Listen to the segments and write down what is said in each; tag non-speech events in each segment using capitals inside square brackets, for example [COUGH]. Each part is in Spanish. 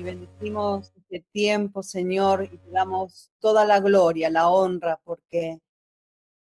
y bendecimos este tiempo, Señor, y te damos toda la gloria, la honra, porque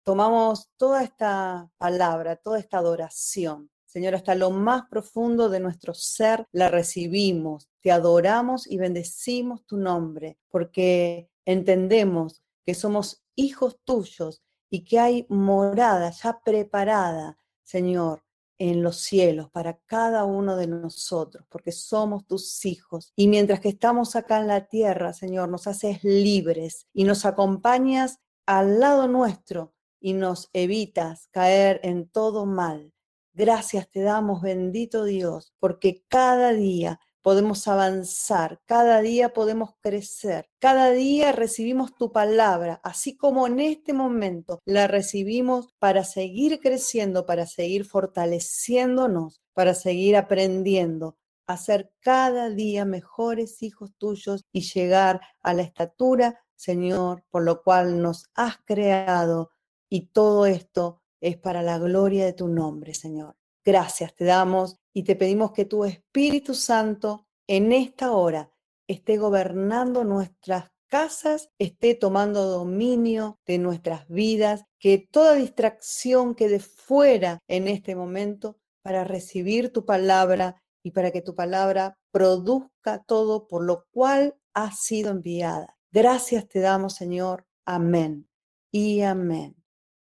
tomamos toda esta palabra, toda esta adoración. Señor, hasta lo más profundo de nuestro ser la recibimos, te adoramos y bendecimos tu nombre, porque entendemos que somos hijos tuyos y que hay morada ya preparada, Señor, en los cielos para cada uno de nosotros, porque somos tus hijos. Y mientras que estamos acá en la tierra, Señor, nos haces libres y nos acompañas al lado nuestro y nos evitas caer en todo mal. Gracias te damos, bendito Dios, porque cada día podemos avanzar, cada día podemos crecer, cada día recibimos tu palabra, así como en este momento la recibimos para seguir creciendo, para seguir fortaleciéndonos, para seguir aprendiendo a ser cada día mejores hijos tuyos y llegar a la estatura, Señor, por lo cual nos has creado y todo esto es para la gloria de tu nombre, Señor. Gracias te damos y te pedimos que tu Espíritu Santo en esta hora esté gobernando nuestras casas, esté tomando dominio de nuestras vidas, que toda distracción quede fuera en este momento para recibir tu palabra y para que tu palabra produzca todo por lo cual ha sido enviada. Gracias te damos, Señor. Amén y amén.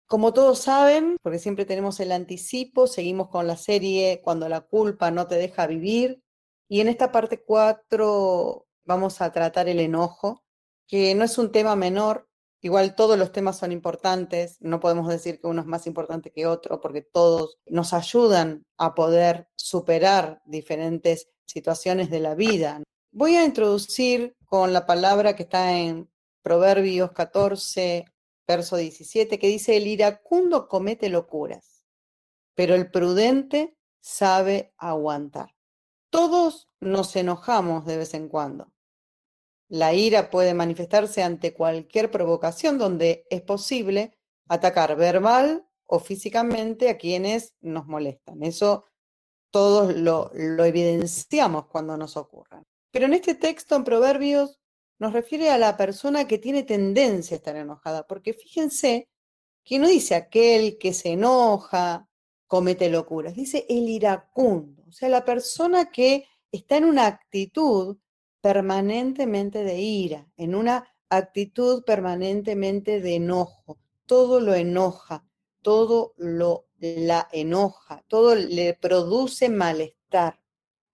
Como todos saben, porque siempre tenemos el anticipo, seguimos con la serie Cuando la culpa no te deja vivir. Y en esta parte 4 vamos a tratar el enojo, que no es un tema menor. Igual todos los temas son importantes, no podemos decir que uno es más importante que otro, porque todos nos ayudan a poder superar diferentes situaciones de la vida. Voy a introducir con la palabra que está en Proverbios 14, verso 17, que dice, el iracundo comete locuras, pero el prudente sabe aguantar. Todos nos enojamos de vez en cuando. La ira puede manifestarse ante cualquier provocación donde es posible atacar verbal o físicamente a quienes nos molestan. Eso todos lo, evidenciamos cuando nos ocurra. Pero en este texto, en Proverbios, nos refiere a la persona que tiene tendencia a estar enojada, porque fíjense que no dice aquel que se enoja, comete locuras, dice el iracundo, o sea, la persona que está en una actitud permanentemente de ira, en una actitud permanentemente de enojo, todo lo enoja, todo lo la enoja, todo le produce malestar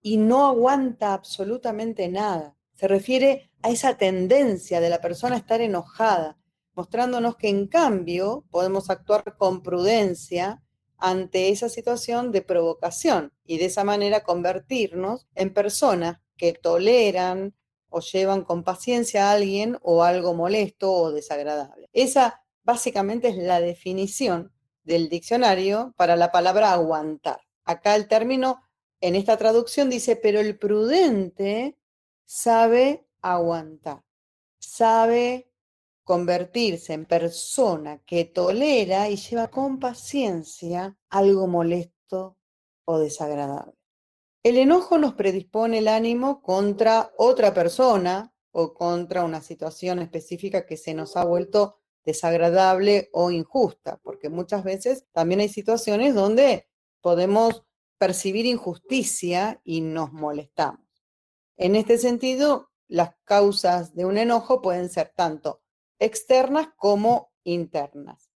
y no aguanta absolutamente nada. Se refiere a esa tendencia de la persona a estar enojada, mostrándonos que en cambio podemos actuar con prudencia ante esa situación de provocación y de esa manera convertirnos en personas que toleran o llevan con paciencia a alguien o algo molesto o desagradable. Esa básicamente es la definición del diccionario para la palabra aguantar. Acá el término en esta traducción dice, pero el prudente sabe aguantar, sabe convertirse en persona que tolera y lleva con paciencia algo molesto o desagradable. El enojo nos predispone el ánimo contra otra persona o contra una situación específica que se nos ha vuelto desagradable o injusta, porque muchas veces también hay situaciones donde podemos percibir injusticia y nos molestamos. En este sentido, las causas de un enojo pueden ser tanto externas como internas.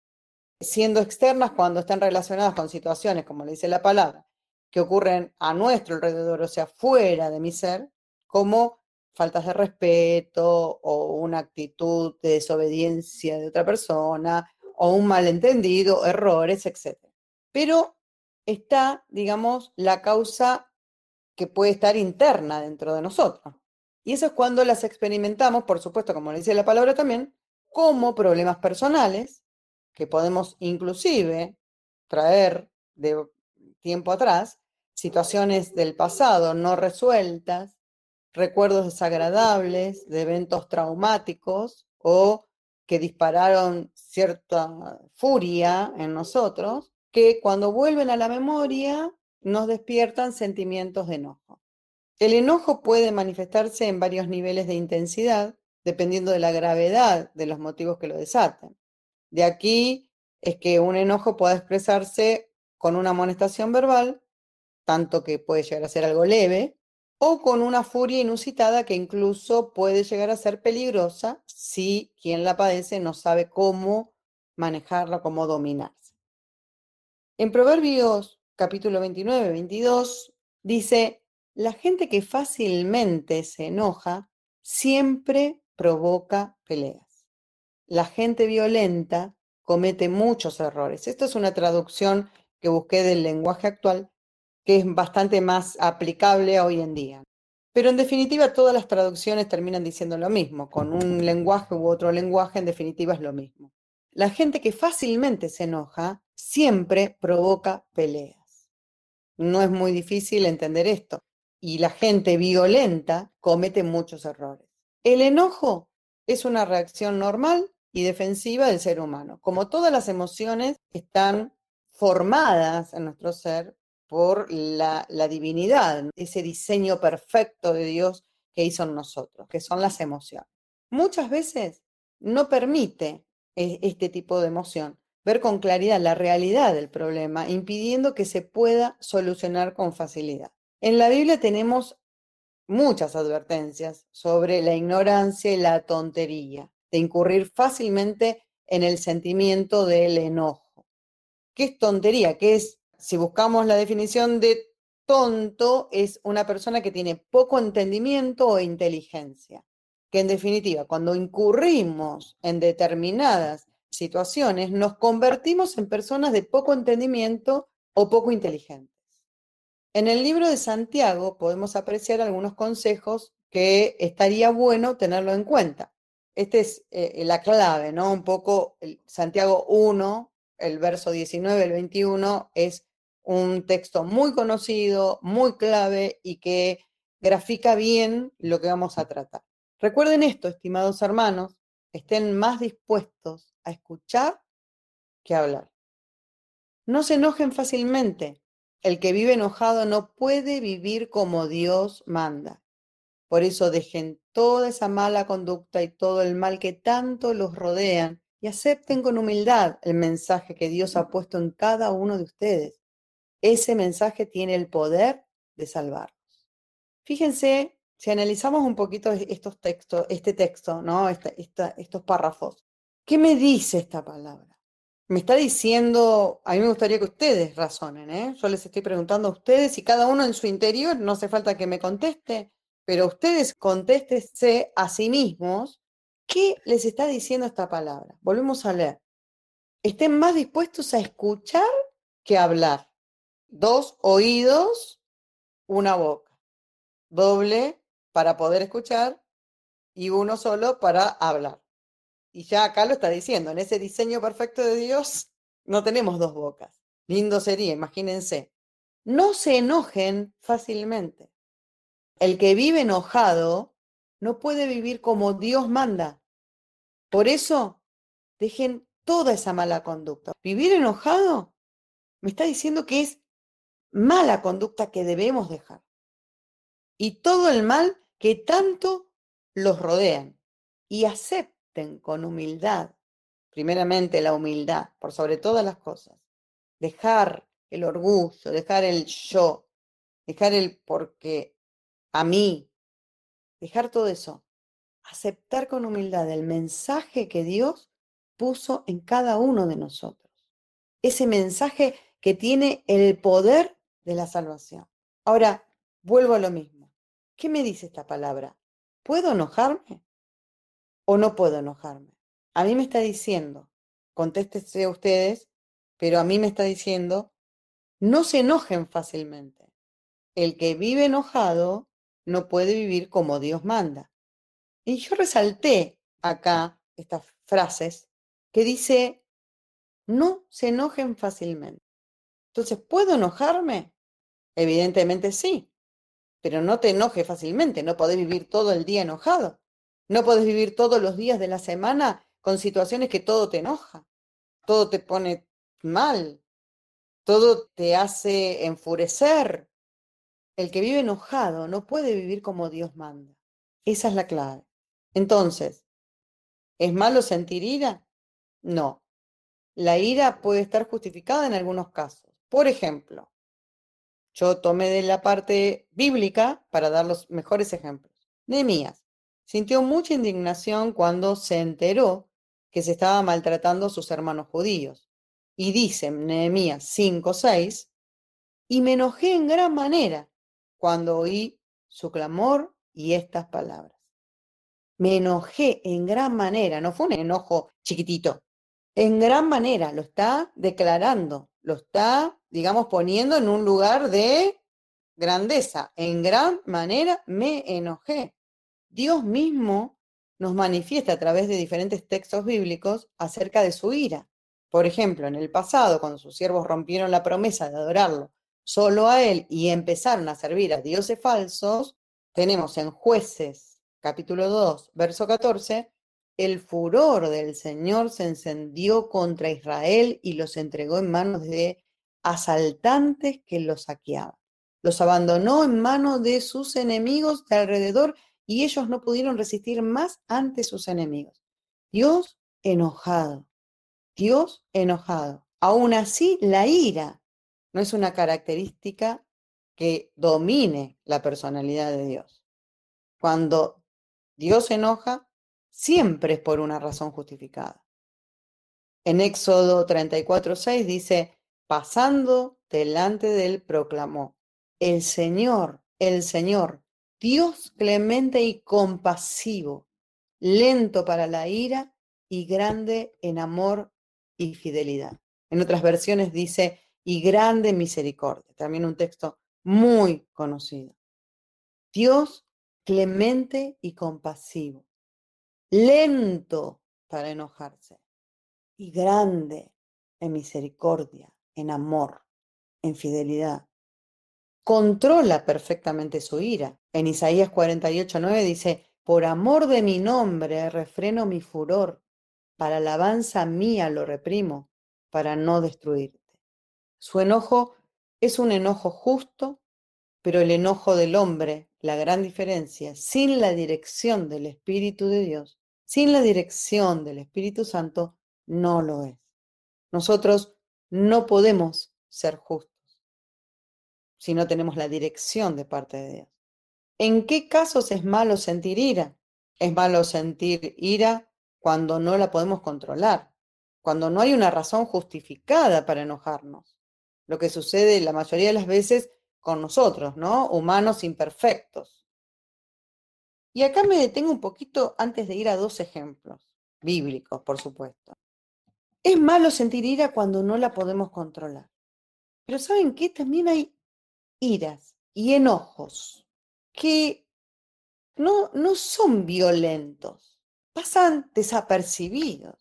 Siendo externas cuando están relacionadas con situaciones, como le dice la palabra, que ocurren a nuestro alrededor, o sea, fuera de mi ser, como faltas de respeto o una actitud de desobediencia de otra persona o un malentendido, errores, etc. Pero está, digamos, la causa que puede estar interna dentro de nosotros. Y eso es cuando las experimentamos, por supuesto, como le dice la palabra también, como problemas personales, que podemos inclusive traer de tiempo atrás, situaciones del pasado no resueltas, recuerdos desagradables de eventos traumáticos o que dispararon cierta furia en nosotros, que cuando vuelven a la memoria nos despiertan sentimientos de enojo. El enojo puede manifestarse en varios niveles de intensidad, dependiendo de la gravedad de los motivos que lo desaten. De aquí es que un enojo pueda expresarse con una amonestación verbal, tanto que puede llegar a ser algo leve, o con una furia inusitada que incluso puede llegar a ser peligrosa si quien la padece no sabe cómo manejarla, cómo dominarse. En Proverbios capítulo 29, 22 dice, la gente que fácilmente se enoja siempre provoca peleas. La gente violenta comete muchos errores. Esta es una traducción que busqué del lenguaje actual que es bastante más aplicable hoy en día. Pero en definitiva todas las traducciones terminan diciendo lo mismo, con un lenguaje u otro lenguaje en definitiva es lo mismo. La gente que fácilmente se enoja siempre provoca peleas. No es muy difícil entender esto. Y la gente violenta comete muchos errores. El enojo es una reacción normal y defensiva del ser humano. Como todas las emociones están formadas en nuestro ser por la, divinidad, ese diseño perfecto de Dios que hizo en nosotros, que son las emociones. Muchas veces no permite e, este tipo de emoción ver con claridad la realidad del problema, impidiendo que se pueda solucionar con facilidad. En la Biblia tenemos muchas advertencias sobre la ignorancia y la tontería, de incurrir fácilmente en el sentimiento del enojo. ¿Qué es tontería? ¿Qué es si buscamos la definición de tonto, es una persona que tiene poco entendimiento o inteligencia. Que en definitiva, cuando incurrimos en determinadas situaciones, nos convertimos en personas de poco entendimiento o poco inteligentes. En el libro de Santiago podemos apreciar algunos consejos que estaría bueno tenerlo en cuenta. Esta es eh, la clave, ¿no? Un poco Santiago 1, el verso 19, el 21, es un texto muy conocido, muy clave y que grafica bien lo que vamos a tratar. Recuerden esto, estimados hermanos, estén más dispuestos a escuchar que a hablar. No se enojen fácilmente. El que vive enojado no puede vivir como Dios manda. Por eso dejen toda esa mala conducta y todo el mal que tanto los rodean y acepten con humildad el mensaje que Dios ha puesto en cada uno de ustedes ese mensaje tiene el poder de salvarnos. Fíjense, si analizamos un poquito estos textos, este texto, ¿no? estos párrafos, ¿qué me dice esta palabra? Me está diciendo, a mí me gustaría que ustedes razonen, ¿eh? Yo les estoy preguntando a ustedes y cada uno en su interior, no hace falta que me conteste, pero ustedes contéstense a sí mismos qué les está diciendo esta palabra. Volvemos a leer. Estén más dispuestos a escuchar que a hablar dos oídos, una boca. Doble para poder escuchar y uno solo para hablar. Y ya acá lo está diciendo, en ese diseño perfecto de Dios no tenemos dos bocas. Lindo sería, imagínense. No se enojen fácilmente. El que vive enojado no puede vivir como Dios manda. Por eso, dejen toda esa mala conducta. Vivir enojado me está diciendo que es mala conducta que debemos dejar. Y todo el mal que tanto los rodean. Y acepten con humildad, primeramente la humildad, por sobre todas las cosas. Dejar el orgullo, dejar el yo, dejar el porque a mí, dejar todo eso. Aceptar con humildad el mensaje que Dios puso en cada uno de nosotros. Ese mensaje que tiene el poder de la salvación. Ahora, vuelvo a lo mismo. ¿Qué me dice esta palabra? ¿Puedo enojarme o no puedo enojarme? A mí me está diciendo, contéstese ustedes, pero a mí me está diciendo, no se enojen fácilmente. El que vive enojado no puede vivir como Dios manda. Y yo resalté acá estas frases que dice, no se enojen fácilmente. Entonces, ¿puedo enojarme? Evidentemente sí, pero no te enojes fácilmente, no podés vivir todo el día enojado, no podés vivir todos los días de la semana con situaciones que todo te enoja, todo te pone mal, todo te hace enfurecer. el que vive enojado no puede vivir como Dios manda. Esa es la clave. Entonces, ¿es malo sentir ira? No. La ira puede estar justificada en algunos casos. Por ejemplo, yo tomé de la parte bíblica para dar los mejores ejemplos. Nehemías sintió mucha indignación cuando se enteró que se estaba maltratando a sus hermanos judíos. Y dice Nehemías 5:6, y me enojé en gran manera cuando oí su clamor y estas palabras. Me enojé en gran manera, no fue un enojo chiquitito, en gran manera, lo está declarando, lo está, digamos, poniendo en un lugar de grandeza. En gran manera me enojé. Dios mismo nos manifiesta a través de diferentes textos bíblicos acerca de su ira. Por ejemplo, en el pasado, cuando sus siervos rompieron la promesa de adorarlo solo a él y empezaron a servir a dioses falsos, tenemos en jueces capítulo 2, verso 14, el furor del Señor se encendió contra Israel y los entregó en manos de asaltantes que los saqueaban. Los abandonó en manos de sus enemigos de alrededor y ellos no pudieron resistir más ante sus enemigos. Dios enojado, Dios enojado. Aún así, la ira no es una característica que domine la personalidad de Dios. Cuando Dios se enoja, siempre es por una razón justificada. En Éxodo 34:6 dice, pasando delante de él, proclamó, el Señor, el Señor, Dios clemente y compasivo, lento para la ira y grande en amor y fidelidad. En otras versiones dice, y grande misericordia. También un texto muy conocido. Dios clemente y compasivo, lento para enojarse y grande en misericordia, en amor, en fidelidad. Controla perfectamente su ira. En Isaías 48, 9 dice, por amor de mi nombre refreno mi furor, para alabanza mía lo reprimo, para no destruirte. Su enojo es un enojo justo, pero el enojo del hombre, la gran diferencia, sin la dirección del Espíritu de Dios, sin la dirección del Espíritu Santo, no lo es. Nosotros no podemos ser justos si no tenemos la dirección de parte de Dios. ¿En qué casos es malo sentir ira? Es malo sentir ira cuando no la podemos controlar, cuando no hay una razón justificada para enojarnos lo que sucede la mayoría de las veces con nosotros, ¿no? Humanos imperfectos. Y acá me detengo un poquito antes de ir a dos ejemplos, bíblicos, por supuesto. Es malo sentir ira cuando no la podemos controlar. Pero ¿saben qué? También hay iras y enojos que no, no son violentos, pasan desapercibidos.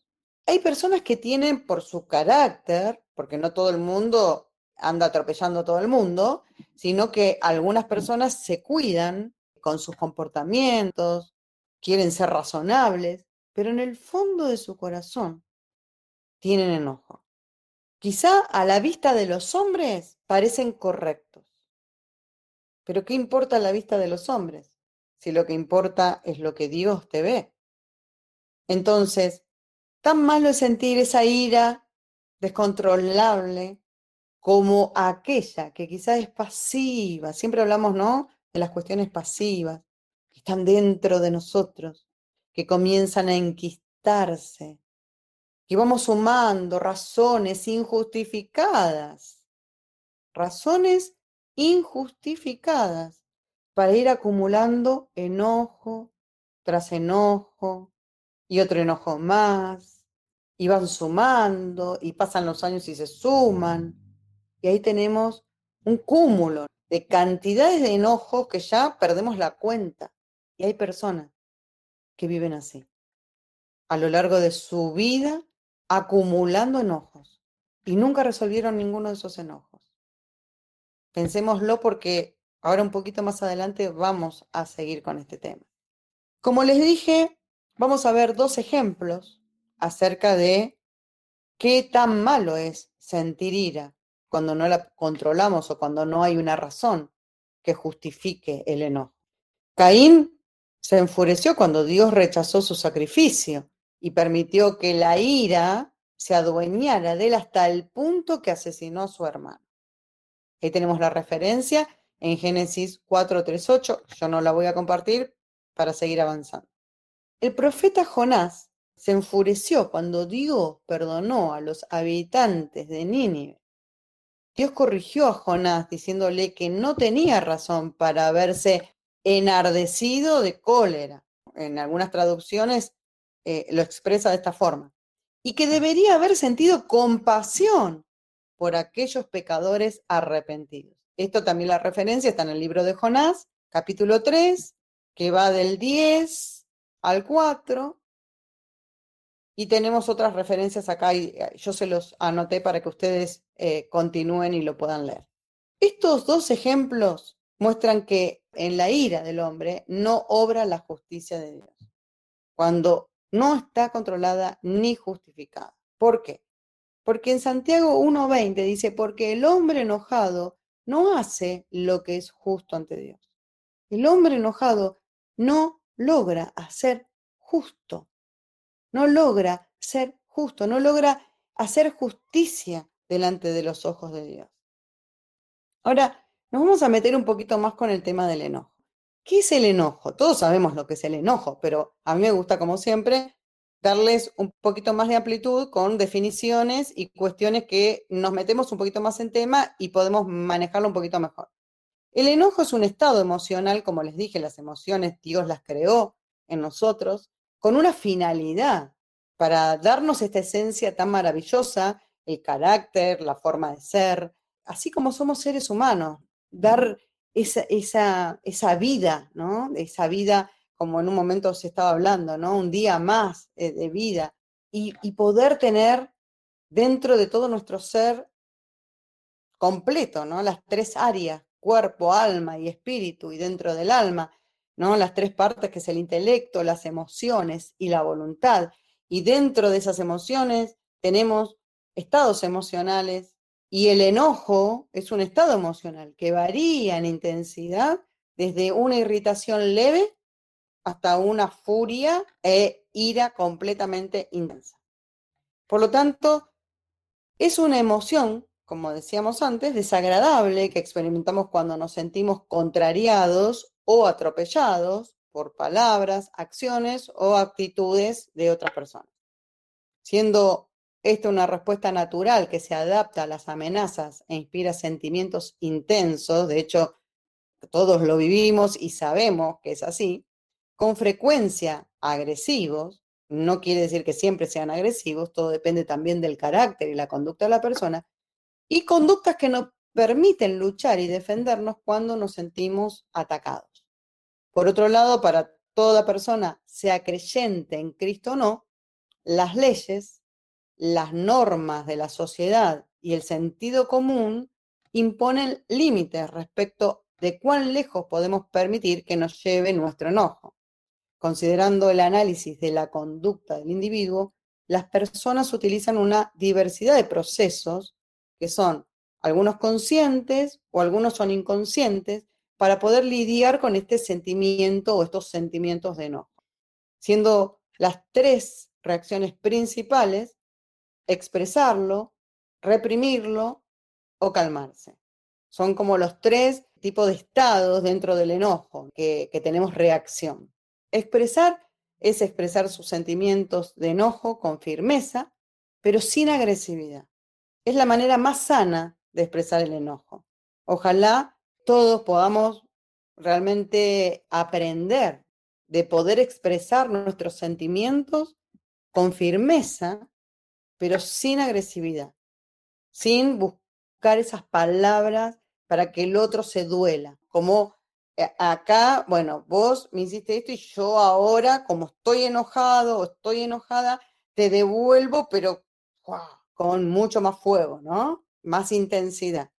Hay personas que tienen por su carácter, porque no todo el mundo anda atropellando a todo el mundo, sino que algunas personas se cuidan con sus comportamientos, quieren ser razonables, pero en el fondo de su corazón tienen enojo. Quizá a la vista de los hombres parecen correctos, pero ¿qué importa la vista de los hombres si lo que importa es lo que Dios te ve? Entonces, tan malo es sentir esa ira descontrolable como aquella que quizás es pasiva. Siempre hablamos, ¿no? De las cuestiones pasivas, que están dentro de nosotros, que comienzan a enquistarse, que vamos sumando razones injustificadas, razones injustificadas para ir acumulando enojo tras enojo y otro enojo más, y van sumando y pasan los años y se suman y ahí tenemos un cúmulo de cantidades de enojos que ya perdemos la cuenta. Y hay personas que viven así, a lo largo de su vida, acumulando enojos y nunca resolvieron ninguno de esos enojos. Pensémoslo porque ahora un poquito más adelante vamos a seguir con este tema. Como les dije, vamos a ver dos ejemplos acerca de qué tan malo es sentir ira cuando no la controlamos o cuando no hay una razón que justifique el enojo. Caín se enfureció cuando Dios rechazó su sacrificio y permitió que la ira se adueñara de él hasta el punto que asesinó a su hermano. Ahí tenemos la referencia en Génesis 4.3.8. Yo no la voy a compartir para seguir avanzando. El profeta Jonás se enfureció cuando Dios perdonó a los habitantes de Nínive. Dios corrigió a Jonás diciéndole que no tenía razón para haberse enardecido de cólera. En algunas traducciones eh, lo expresa de esta forma. Y que debería haber sentido compasión por aquellos pecadores arrepentidos. Esto también la referencia está en el libro de Jonás, capítulo 3, que va del 10 al 4. Y tenemos otras referencias acá y eh, yo se los anoté para que ustedes eh, continúen y lo puedan leer. Estos dos ejemplos muestran que en la ira del hombre no obra la justicia de Dios, cuando no está controlada ni justificada. ¿Por qué? Porque en Santiago 1.20 dice, porque el hombre enojado no hace lo que es justo ante Dios. El hombre enojado no logra hacer justo, no logra ser justo, no logra hacer justicia delante de los ojos de Dios. Ahora, nos vamos a meter un poquito más con el tema del enojo. ¿Qué es el enojo? Todos sabemos lo que es el enojo, pero a mí me gusta, como siempre, darles un poquito más de amplitud con definiciones y cuestiones que nos metemos un poquito más en tema y podemos manejarlo un poquito mejor. El enojo es un estado emocional, como les dije, las emociones Dios las creó en nosotros, con una finalidad para darnos esta esencia tan maravillosa, el carácter, la forma de ser, así como somos seres humanos, dar esa, esa, esa vida, ¿no? Esa vida como en un momento se estaba hablando, ¿no? Un día más eh, de vida y, y poder tener dentro de todo nuestro ser completo, ¿no? Las tres áreas, cuerpo, alma y espíritu, y dentro del alma, ¿no? Las tres partes que es el intelecto, las emociones y la voluntad. Y dentro de esas emociones tenemos estados emocionales y el enojo es un estado emocional que varía en intensidad desde una irritación leve hasta una furia e ira completamente intensa. Por lo tanto, es una emoción, como decíamos antes, desagradable que experimentamos cuando nos sentimos contrariados o atropellados por palabras, acciones o actitudes de otras personas. Siendo esta una respuesta natural que se adapta a las amenazas e inspira sentimientos intensos, de hecho, todos lo vivimos y sabemos que es así, con frecuencia agresivos, no quiere decir que siempre sean agresivos, todo depende también del carácter y la conducta de la persona, y conductas que nos permiten luchar y defendernos cuando nos sentimos atacados. Por otro lado, para toda persona, sea creyente en Cristo o no, las leyes, las normas de la sociedad y el sentido común imponen límites respecto de cuán lejos podemos permitir que nos lleve nuestro enojo. Considerando el análisis de la conducta del individuo, las personas utilizan una diversidad de procesos que son algunos conscientes o algunos son inconscientes para poder lidiar con este sentimiento o estos sentimientos de enojo. Siendo las tres reacciones principales expresarlo, reprimirlo o calmarse. Son como los tres tipos de estados dentro del enojo que, que tenemos reacción. Expresar es expresar sus sentimientos de enojo con firmeza, pero sin agresividad. Es la manera más sana de expresar el enojo. Ojalá todos podamos realmente aprender de poder expresar nuestros sentimientos con firmeza, pero sin agresividad, sin buscar esas palabras para que el otro se duela, como acá, bueno, vos me hiciste esto y yo ahora, como estoy enojado o estoy enojada, te devuelvo, pero con mucho más fuego, ¿no? Más intensidad.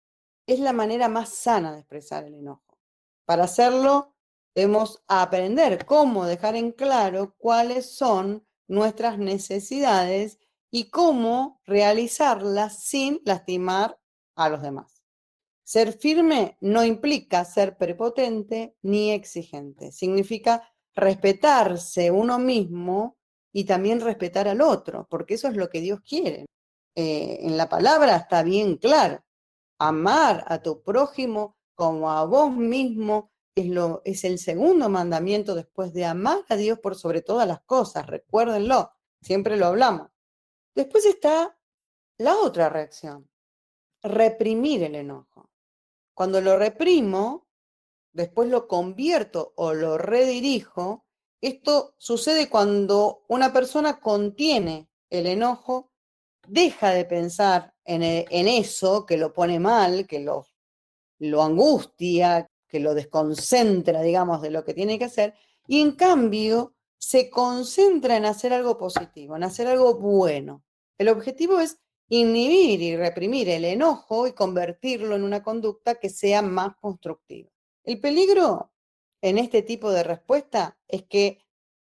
Es la manera más sana de expresar el enojo. Para hacerlo, debemos aprender cómo dejar en claro cuáles son nuestras necesidades y cómo realizarlas sin lastimar a los demás. Ser firme no implica ser prepotente ni exigente. Significa respetarse uno mismo y también respetar al otro, porque eso es lo que Dios quiere. Eh, en la palabra está bien claro. Amar a tu prójimo como a vos mismo es, lo, es el segundo mandamiento después de amar a Dios por sobre todas las cosas. Recuérdenlo, siempre lo hablamos. Después está la otra reacción, reprimir el enojo. Cuando lo reprimo, después lo convierto o lo redirijo. Esto sucede cuando una persona contiene el enojo, deja de pensar en, e, eso que lo pone mal, que lo, lo angustia, que lo desconcentra, digamos, de lo que tiene que hacer, y en cambio se concentra en hacer algo positivo, en hacer algo bueno. El objetivo es inhibir y reprimir el enojo y convertirlo en una conducta que sea más constructiva. El peligro en este tipo de respuesta es que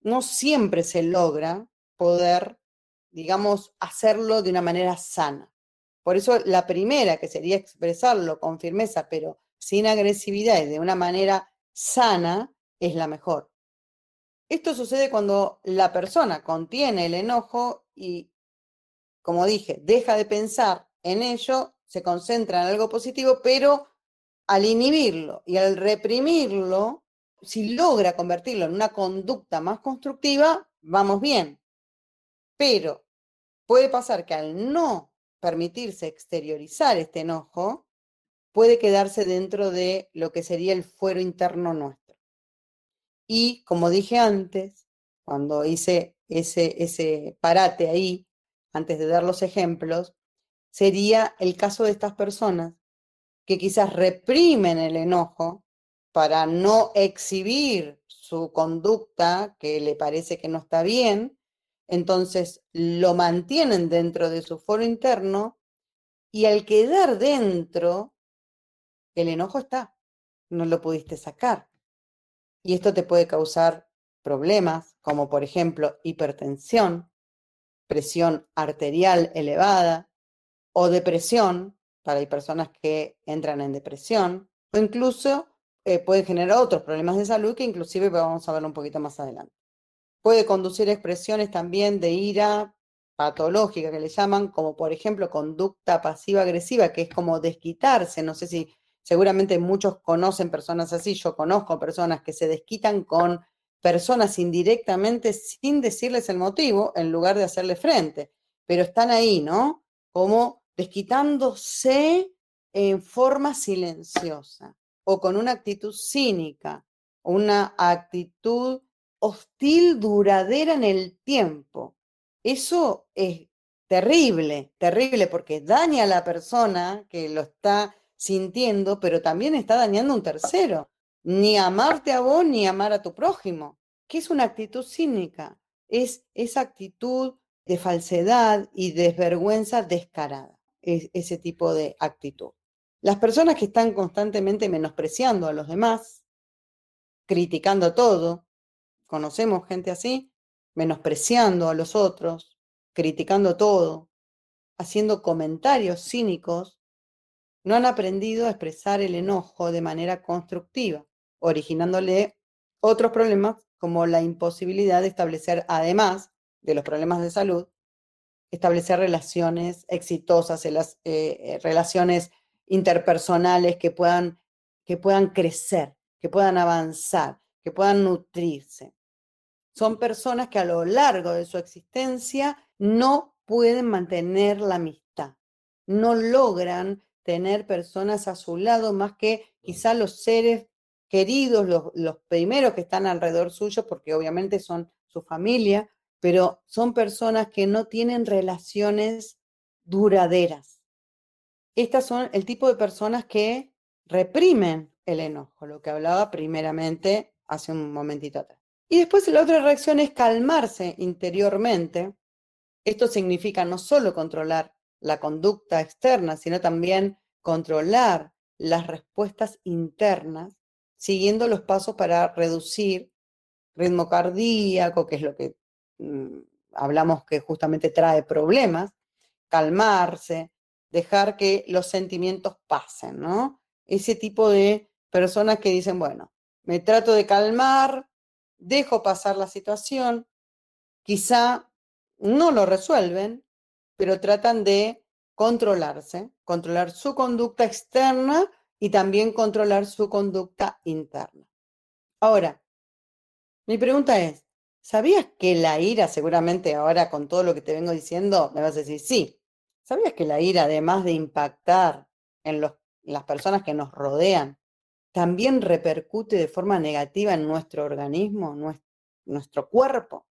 no siempre se logra poder, digamos, hacerlo de una manera sana. Por eso la primera, que sería expresarlo con firmeza, pero sin agresividad y de una manera sana, es la mejor. Esto sucede cuando la persona contiene el enojo y como dije, deja de pensar en ello, se concentra en algo positivo, pero al inhibirlo y al reprimirlo, si logra convertirlo en una conducta más constructiva, vamos bien. Pero puede pasar que al no permitirse exteriorizar este enojo, puede quedarse dentro de lo que sería el fuero interno nuestro. Y como dije antes, cuando hice ese, ese parate ahí, antes de dar los ejemplos, sería el caso de estas personas que quizás reprimen el enojo para no exhibir su conducta que le parece que no está bien, entonces lo mantienen dentro de su foro interno y al quedar dentro, el enojo está, no lo pudiste sacar. Y esto te puede causar problemas como por ejemplo hipertensión, presión arterial elevada o depresión, para hay personas que entran en depresión, o incluso eh, puede generar otros problemas de salud que inclusive vamos a ver un poquito más adelante. Puede conducir a expresiones también de ira patológica que le llaman, como por ejemplo conducta pasiva-agresiva, que es como desquitarse. No sé si seguramente muchos conocen personas así, yo conozco personas que se desquitan con personas indirectamente sin decirles el motivo en lugar de hacerle frente, pero están ahí, ¿no? Como desquitándose en forma silenciosa o con una actitud cínica, una actitud hostil duradera en el tiempo. Eso es terrible, terrible porque daña a la persona que lo está sintiendo, pero también está dañando a un tercero ni amarte a vos ni amar a tu prójimo. ¿Qué es una actitud cínica? Es esa actitud de falsedad y desvergüenza descarada, es ese tipo de actitud. Las personas que están constantemente menospreciando a los demás, criticando todo, conocemos gente así, menospreciando a los otros, criticando todo, haciendo comentarios cínicos, no han aprendido a expresar el enojo de manera constructiva originándole otros problemas como la imposibilidad de establecer, además de los problemas de salud, establecer relaciones exitosas, las, eh, eh, relaciones interpersonales que puedan, que puedan crecer, que puedan avanzar, que puedan nutrirse. Son personas que a lo largo de su existencia no pueden mantener la amistad, no logran tener personas a su lado más que quizá los seres queridos, los, primeros que están alrededor suyo, porque obviamente son su familia, pero son personas que no tienen relaciones duraderas. Estas son el tipo de personas que reprimen el enojo, lo que hablaba primeramente hace un momentito atrás. Y después la otra reacción es calmarse interiormente. Esto significa no solo controlar la conducta externa, sino también controlar las respuestas internas siguiendo los pasos para reducir ritmo cardíaco, que es lo que mm, hablamos que justamente trae problemas, calmarse, dejar que los sentimientos pasen, ¿no? ese tipo de personas que dicen, bueno, me trato de calmar, dejo pasar la situación, quizá no lo resuelven, pero tratan de controlarse, controlar su conducta externa y también controlar su conducta interna. Ahora, mi pregunta es, ¿sabías que la ira, seguramente ahora con todo lo que te vengo diciendo, me vas a decir sí, ¿sabías que la ira, además de impactar en, las personas que nos rodean, también repercute de forma negativa en nuestro organismo, nuestro, cuerpo?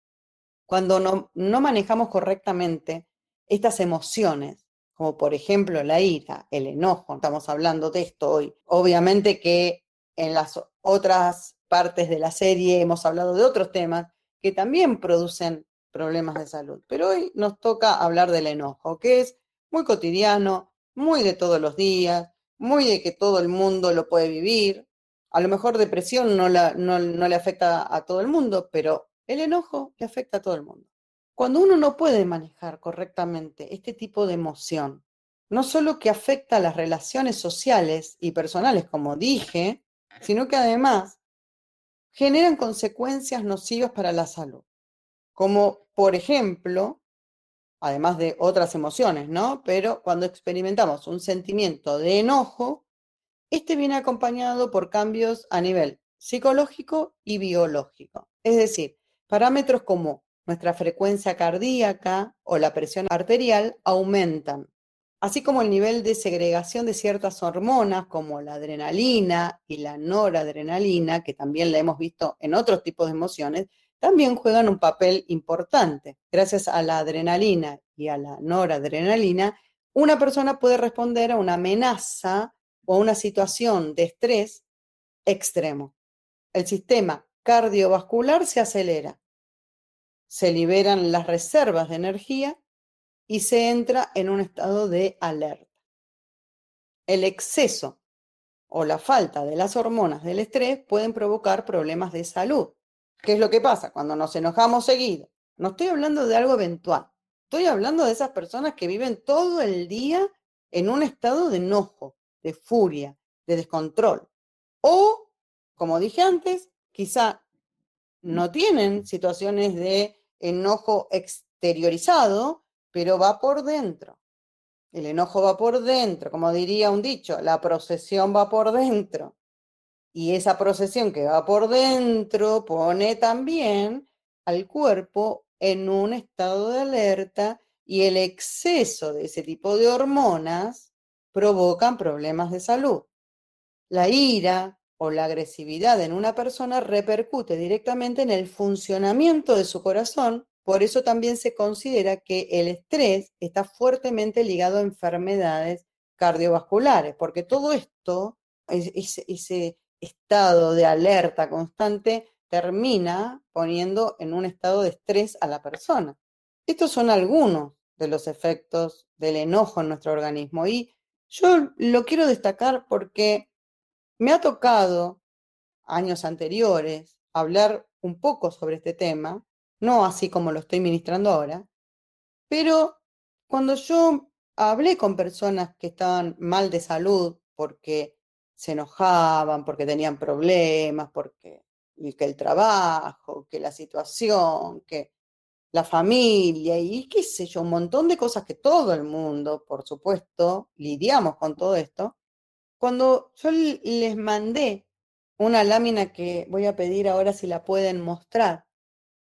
Cuando no, no manejamos correctamente estas emociones, como por ejemplo la ira, el enojo, estamos hablando de esto hoy, obviamente que en las otras partes de la serie hemos hablado de otros temas que también producen problemas de salud. Pero hoy nos toca hablar del enojo, que es muy cotidiano, muy de todos los días, muy de que todo el mundo lo puede vivir. A lo mejor depresión no, no, no le afecta a todo el mundo, pero el enojo le afecta a todo el mundo. Cuando uno no puede manejar correctamente este tipo de emoción, no solo que afecta a las relaciones sociales y personales, como dije, sino que además generan consecuencias nocivas para la salud, como por ejemplo, además de otras emociones, ¿no? Pero cuando experimentamos un sentimiento de enojo, este viene acompañado por cambios a nivel psicológico y biológico. Es decir, parámetros como nuestra frecuencia cardíaca o la presión arterial aumentan, así como el nivel de segregación de ciertas hormonas como la adrenalina y la noradrenalina, que también la hemos visto en otros tipos de emociones, también juegan un papel importante. Gracias a la adrenalina y a la noradrenalina, una persona puede responder a una amenaza o a una situación de estrés extremo. El sistema cardiovascular se acelera, se liberan las reservas de energía y se entra en un estado de alerta. El exceso o la falta de las hormonas del estrés pueden provocar problemas de salud. ¿Qué es lo que pasa cuando nos enojamos seguido? No estoy hablando de algo eventual. Estoy hablando de esas personas que viven todo el día en un estado de enojo, de furia, de descontrol. O, como dije antes, quizá no tienen situaciones de enojo exteriorizado, pero va por dentro. El enojo va por dentro, como diría un dicho, la procesión va por dentro. Y esa procesión que va por dentro pone también al cuerpo en un estado de alerta y el exceso de ese tipo de hormonas provocan problemas de salud. La ira o la agresividad en una persona repercute directamente en el funcionamiento de su corazón por eso también se considera que el estrés está fuertemente ligado a enfermedades cardiovasculares, porque todo esto, ese estado de alerta constante, termina poniendo en un estado de estrés a la persona. Estos son algunos de los efectos del enojo en nuestro organismo y yo lo quiero destacar porque me ha tocado años anteriores hablar un poco sobre este tema no así como lo estoy ministrando ahora, pero cuando yo hablé con personas que estaban mal de salud porque se enojaban, porque tenían problemas, porque que el trabajo, que la situación, que la familia y qué sé yo, un montón de cosas que todo el mundo, por supuesto, lidiamos con todo esto. Cuando yo les mandé una lámina que voy a pedir ahora si la pueden mostrar,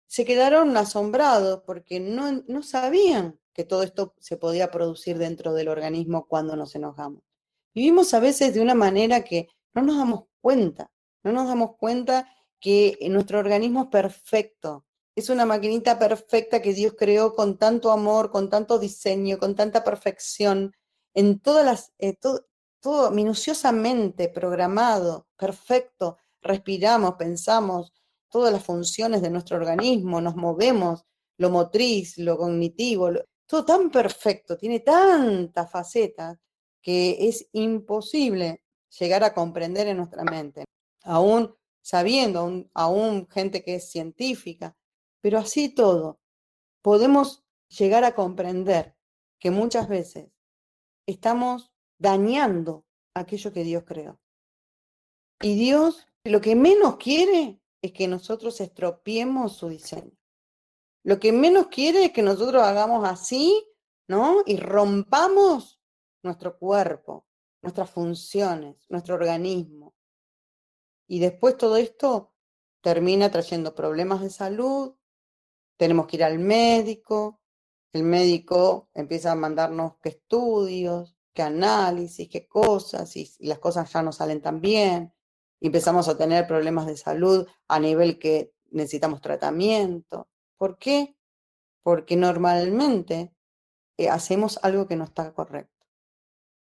se quedaron asombrados porque no, no sabían que todo esto se podía producir dentro del organismo cuando nos enojamos. Vivimos a veces de una manera que no nos damos cuenta, no nos damos cuenta que nuestro organismo es perfecto, es una maquinita perfecta que Dios creó con tanto amor, con tanto diseño, con tanta perfección, en todas las, eh, todo minuciosamente programado, perfecto. Respiramos, pensamos, todas las funciones de nuestro organismo, nos movemos, lo motriz, lo cognitivo, todo tan perfecto, tiene tantas facetas que es imposible llegar a comprender en nuestra mente, aún sabiendo, aún, gente que es científica, pero así todo, podemos llegar a comprender que muchas veces estamos dañando aquello que Dios creó. Y Dios lo que menos quiere es que nosotros estropeemos su diseño. Lo que menos quiere es que nosotros hagamos así, ¿no? Y rompamos nuestro cuerpo, nuestras funciones, nuestro organismo. Y después todo esto termina trayendo problemas de salud, tenemos que ir al médico, el médico empieza a mandarnos qué estudios, qué análisis, qué cosas, y las cosas ya no salen tan bien, empezamos a tener problemas de salud a nivel que necesitamos tratamiento. ¿Por qué? Porque normalmente eh, hacemos algo que no está correcto.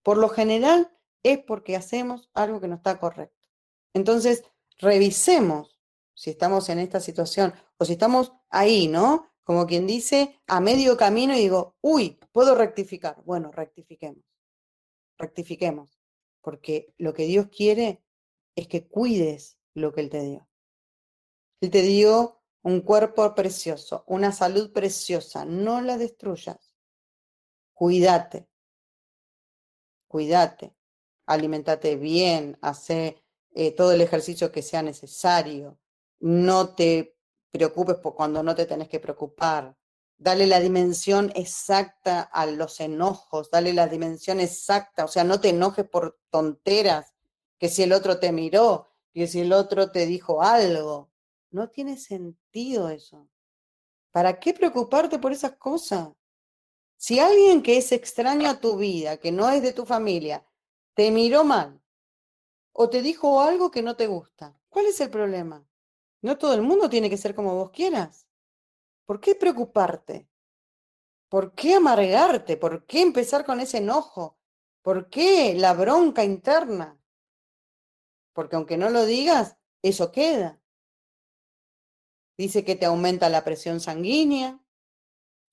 Por lo general es porque hacemos algo que no está correcto. Entonces, revisemos si estamos en esta situación o si estamos ahí, ¿no? Como quien dice, a medio camino y digo, uy, puedo rectificar. Bueno, rectifiquemos, rectifiquemos, porque lo que Dios quiere es que cuides lo que Él te dio. Él te dio un cuerpo precioso, una salud preciosa, no la destruyas. Cuídate, cuídate, alimentate bien, hace eh, todo el ejercicio que sea necesario, no te preocupes por cuando no te tenés que preocupar, dale la dimensión exacta a los enojos, dale la dimensión exacta, o sea, no te enojes por tonteras, que si el otro te miró, que si el otro te dijo algo, no tiene sentido eso. ¿Para qué preocuparte por esas cosas? Si alguien que es extraño a tu vida, que no es de tu familia, te miró mal o te dijo algo que no te gusta, ¿cuál es el problema? No todo el mundo tiene que ser como vos quieras. ¿Por qué preocuparte? ¿Por qué amargarte? ¿Por qué empezar con ese enojo? ¿Por qué la bronca interna? Porque aunque no lo digas, eso queda. Dice que te aumenta la presión sanguínea,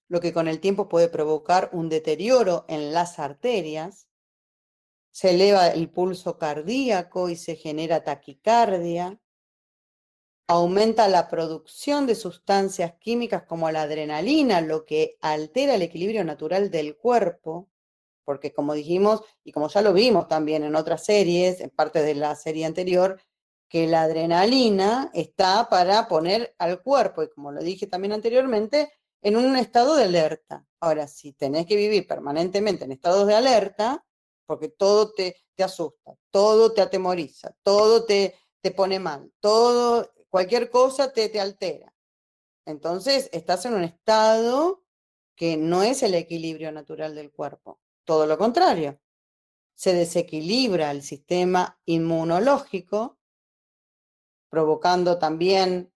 lo que con el tiempo puede provocar un deterioro en las arterias. Se eleva el pulso cardíaco y se genera taquicardia. Aumenta la producción de sustancias químicas como la adrenalina, lo que altera el equilibrio natural del cuerpo, porque como dijimos y como ya lo vimos también en otras series, en parte de la serie anterior, que la adrenalina está para poner al cuerpo, y como lo dije también anteriormente, en un estado de alerta. Ahora, si tenés que vivir permanentemente en estados de alerta, porque todo te, te asusta, todo te atemoriza, todo te, te pone mal, todo, cualquier cosa te, te altera. Entonces, estás en un estado que no es el equilibrio natural del cuerpo, todo lo contrario. Se desequilibra el sistema inmunológico provocando también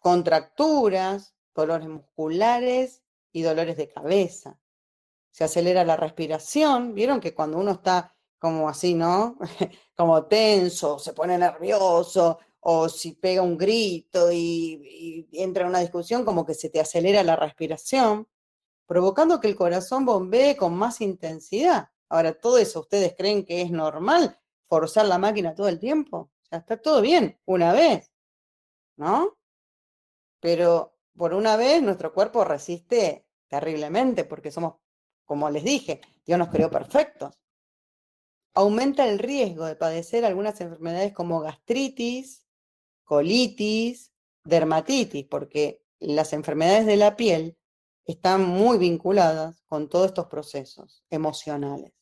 contracturas, dolores musculares y dolores de cabeza. Se acelera la respiración. Vieron que cuando uno está como así, ¿no? [LAUGHS] como tenso, se pone nervioso, o si pega un grito y, entra en una discusión, como que se te acelera la respiración, provocando que el corazón bombee con más intensidad. Ahora, ¿todo eso ustedes creen que es normal forzar la máquina todo el tiempo? O sea, está todo bien una vez, ¿no? Pero por una vez nuestro cuerpo resiste terriblemente porque somos, como les dije, Dios nos creó perfectos. Aumenta el riesgo de padecer algunas enfermedades como gastritis, colitis, dermatitis, porque las enfermedades de la piel están muy vinculadas con todos estos procesos emocionales.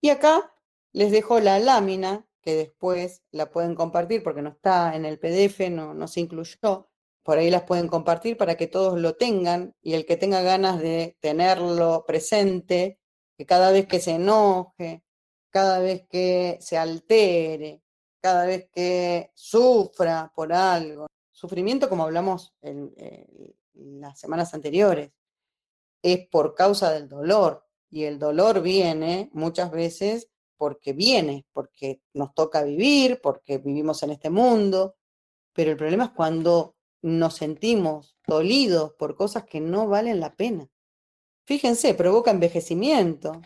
Y acá les dejo la lámina que después la pueden compartir porque no está en el PDF, no, se incluyó. Por ahí las pueden compartir para que todos lo tengan y el que tenga ganas de tenerlo presente, que cada vez que se enoje, cada vez que se altere, cada vez que sufra por algo, sufrimiento como hablamos en, las semanas anteriores, es por causa del dolor y el dolor viene muchas veces porque viene, porque nos toca vivir, porque vivimos en este mundo, pero el problema es cuando nos sentimos dolidos por cosas que no valen la pena. Fíjense, provoca envejecimiento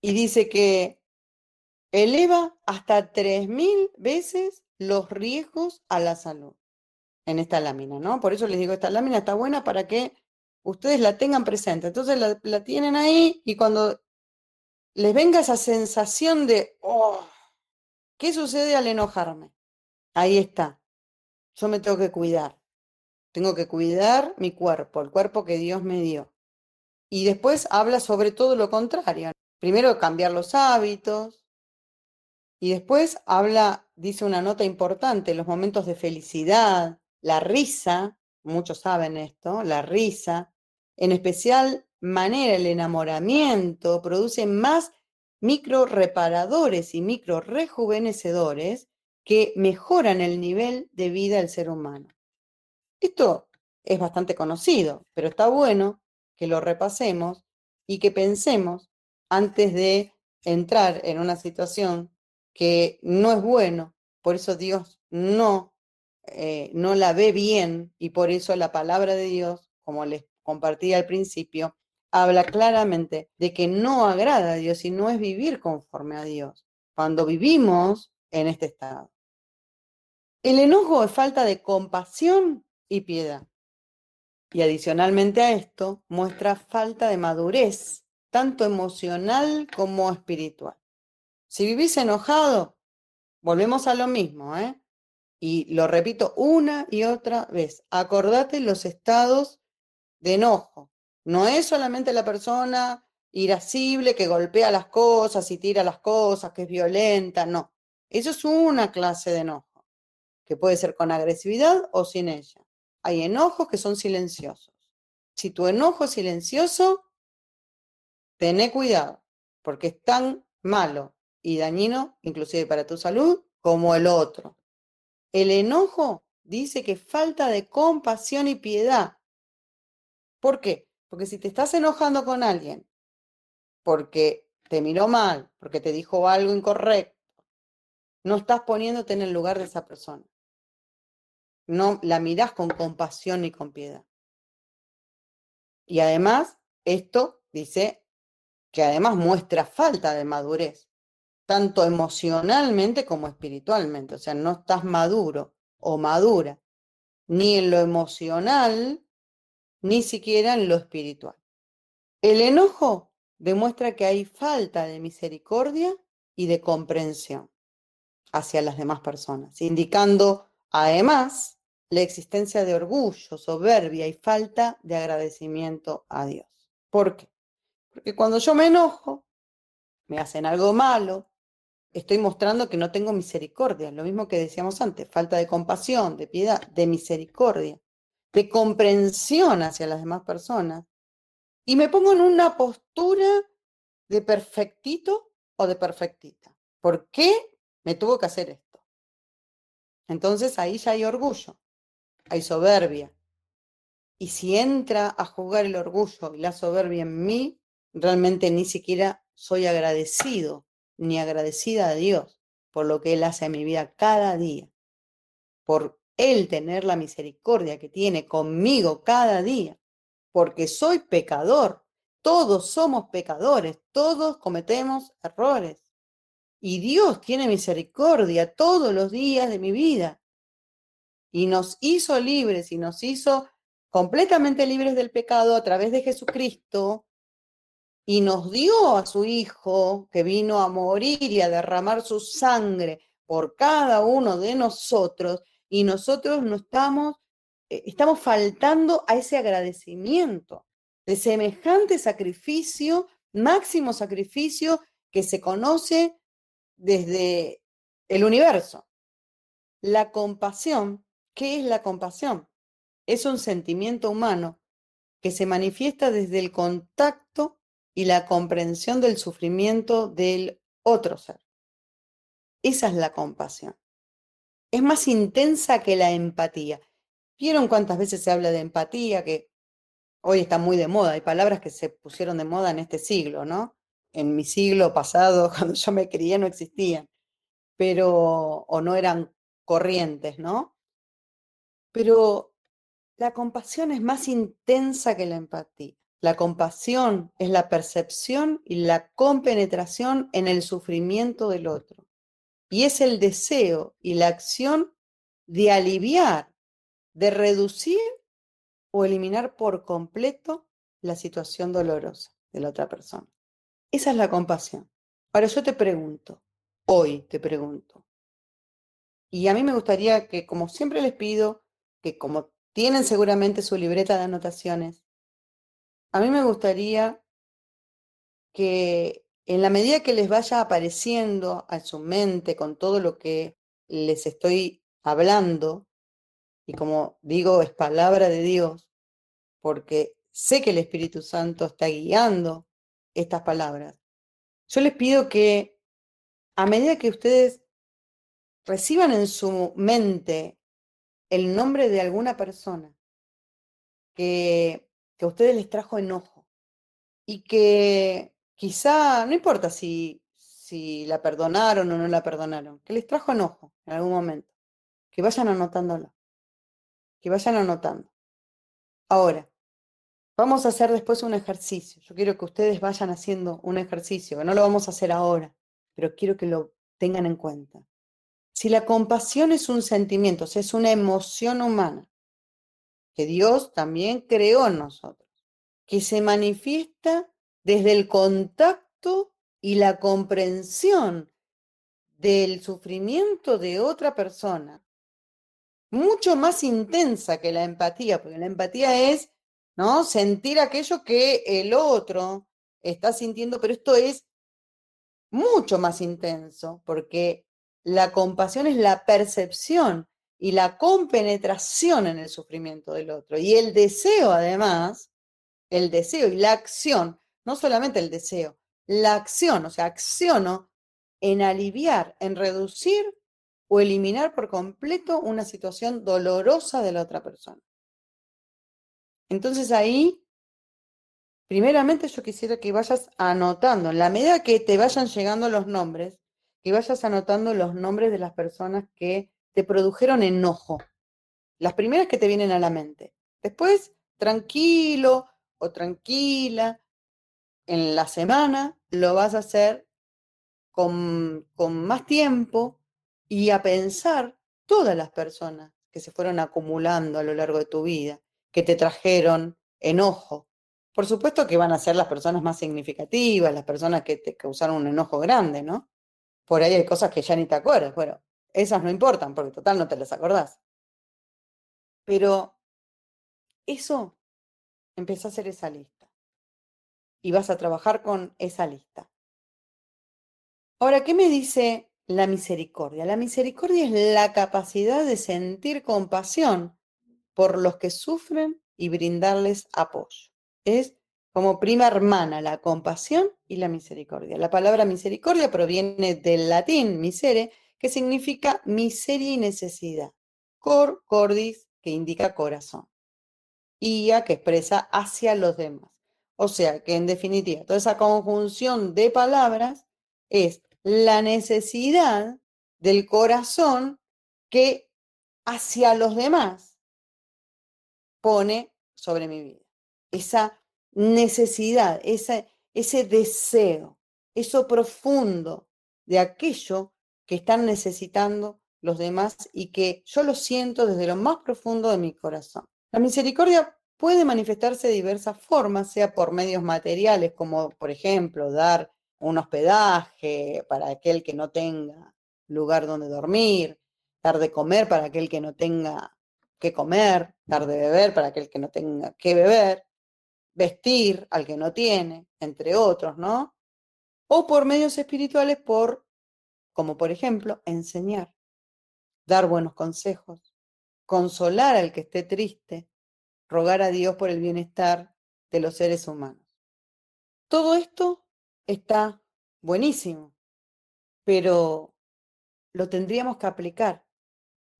y dice que eleva hasta 3.000 veces los riesgos a la salud en esta lámina, ¿no? Por eso les digo, esta lámina está buena para que ustedes la tengan presente. Entonces la, tienen ahí y cuando les venga esa sensación de, oh, ¿Qué sucede al enojarme? Ahí está. Yo me tengo que cuidar. Tengo que cuidar mi cuerpo, el cuerpo que Dios me dio. Y después habla sobre todo lo contrario. Primero cambiar los hábitos. Y después habla, dice una nota importante, los momentos de felicidad, la risa, muchos saben esto, la risa, en especial manera el enamoramiento produce más micro reparadores y micro rejuvenecedores que mejoran el nivel de vida del ser humano. Esto es bastante conocido, pero está bueno que lo repasemos y que pensemos antes de entrar en una situación que no es bueno, por eso Dios no, eh, no la ve bien y por eso la palabra de Dios, como les compartí al principio, habla claramente de que no agrada a Dios y no es vivir conforme a Dios cuando vivimos en este estado. El enojo es falta de compasión y piedad. Y adicionalmente a esto, muestra falta de madurez, tanto emocional como espiritual. Si vivís enojado, volvemos a lo mismo, ¿eh? Y lo repito una y otra vez, acordate los estados de enojo. No es solamente la persona irascible que golpea las cosas y tira las cosas, que es violenta, no. Eso es una clase de enojo, que puede ser con agresividad o sin ella. Hay enojos que son silenciosos. Si tu enojo es silencioso, tené cuidado, porque es tan malo y dañino, inclusive para tu salud, como el otro. El enojo dice que falta de compasión y piedad. ¿Por qué? Porque si te estás enojando con alguien porque te miró mal, porque te dijo algo incorrecto, no estás poniéndote en el lugar de esa persona. No la mirás con compasión y con piedad. Y además, esto dice que además muestra falta de madurez, tanto emocionalmente como espiritualmente. O sea, no estás maduro o madura, ni en lo emocional, ni siquiera en lo espiritual. El enojo demuestra que hay falta de misericordia y de comprensión hacia las demás personas, indicando además la existencia de orgullo, soberbia y falta de agradecimiento a Dios. ¿Por qué? Porque cuando yo me enojo, me hacen algo malo, estoy mostrando que no tengo misericordia, lo mismo que decíamos antes, falta de compasión, de piedad, de misericordia de comprensión hacia las demás personas, y me pongo en una postura de perfectito o de perfectita. ¿Por qué me tuvo que hacer esto? Entonces ahí ya hay orgullo, hay soberbia. Y si entra a jugar el orgullo y la soberbia en mí, realmente ni siquiera soy agradecido ni agradecida a Dios por lo que Él hace en mi vida cada día, por él tener la misericordia que tiene conmigo cada día, porque soy pecador. Todos somos pecadores, todos cometemos errores. Y Dios tiene misericordia todos los días de mi vida. Y nos hizo libres y nos hizo completamente libres del pecado a través de Jesucristo. Y nos dio a su Hijo que vino a morir y a derramar su sangre por cada uno de nosotros y nosotros no estamos, eh, estamos faltando a ese agradecimiento de semejante sacrificio, máximo sacrificio que se conoce desde el universo. La compasión, ¿qué es la compasión? Es un sentimiento humano que se manifiesta desde el contacto y la comprensión del sufrimiento del otro ser. Esa es la compasión es más intensa que la empatía. ¿Vieron cuántas veces se habla de empatía? Que hoy está muy de moda. Hay palabras que se pusieron de moda en este siglo, ¿no? En mi siglo pasado, [LAUGHS] cuando yo me crié, no existían, pero, o no eran corrientes, ¿no? Pero la compasión es más intensa que la empatía. La compasión es la percepción y la compenetración en el sufrimiento del otro y es el deseo y la acción de aliviar, de reducir o eliminar por completo la situación dolorosa de la otra persona. Esa es la compasión. Ahora yo te pregunto, hoy te pregunto, Y a mí me gustaría que, como siempre les pido, que como tienen seguramente su libreta de anotaciones, a mí me gustaría que en la medida que les vaya apareciendo a su mente con todo lo que les estoy hablando, y como digo, es palabra de Dios, porque sé que el Espíritu Santo está guiando estas palabras. Yo les pido que a medida que ustedes reciban en su mente el nombre de alguna persona que, que a ustedes les trajo enojo y que quizá, no importa si, si la perdonaron o no la perdonaron, que les trajo enojo en algún momento, que vayan anotándolo, que vayan anotando. Ahora, vamos a hacer después un ejercicio. Yo quiero que ustedes vayan haciendo un ejercicio, no lo vamos a hacer ahora, pero quiero que lo tengan en cuenta. Si la compasión es un sentimiento, o sea, es una emoción humana, que Dios también creó en nosotros, que se manifiesta desde el contacto y la comprensión del sufrimiento de otra persona, mucho más intensa que la empatía, porque la empatía es, ¿no? Sentir aquello que el otro está sintiendo, pero esto es mucho más intenso, porque la compasión es la percepción y la compenetración en el sufrimiento del otro. Y el deseo, además, el deseo y la acción no solamente el deseo, la acción, o sea, acciono en aliviar, en reducir o eliminar por completo una situación dolorosa de la otra persona. Entonces ahí, primeramente yo quisiera que vayas anotando, en la medida que te vayan llegando los nombres, que vayas anotando los nombres de las personas que te produjeron enojo. Las primeras que te vienen a la mente. Después, tranquilo o tranquila, en la semana lo vas a hacer con, con más tiempo y a pensar todas las personas que se fueron acumulando a lo largo de tu vida, que te trajeron enojo. Por supuesto que van a ser las personas más significativas, las personas que te causaron un enojo grande, ¿no? Por ahí hay cosas que ya ni te acuerdas. Bueno, esas no importan porque total no te las acordás. Pero eso, empieza a hacer esa lista y vas a trabajar con esa lista. Ahora, ¿qué me dice la misericordia? La misericordia es la capacidad de sentir compasión por los que sufren y brindarles apoyo. Es como prima hermana la compasión y la misericordia. La palabra misericordia proviene del latín misere, que significa miseria y necesidad. Cor, cordis, que indica corazón. Ia, que expresa hacia los demás. O sea que en definitiva, toda esa conjunción de palabras es la necesidad del corazón que hacia los demás pone sobre mi vida. Esa necesidad, ese, ese deseo, eso profundo de aquello que están necesitando los demás y que yo lo siento desde lo más profundo de mi corazón. La misericordia puede manifestarse de diversas formas, sea por medios materiales, como por ejemplo dar un hospedaje para aquel que no tenga lugar donde dormir, dar de comer para aquel que no tenga que comer, dar de beber para aquel que no tenga que beber, vestir al que no tiene, entre otros, ¿no? O por medios espirituales, por, como por ejemplo, enseñar, dar buenos consejos, consolar al que esté triste, rogar a Dios por el bienestar de los seres humanos. Todo esto está buenísimo, pero lo tendríamos que aplicar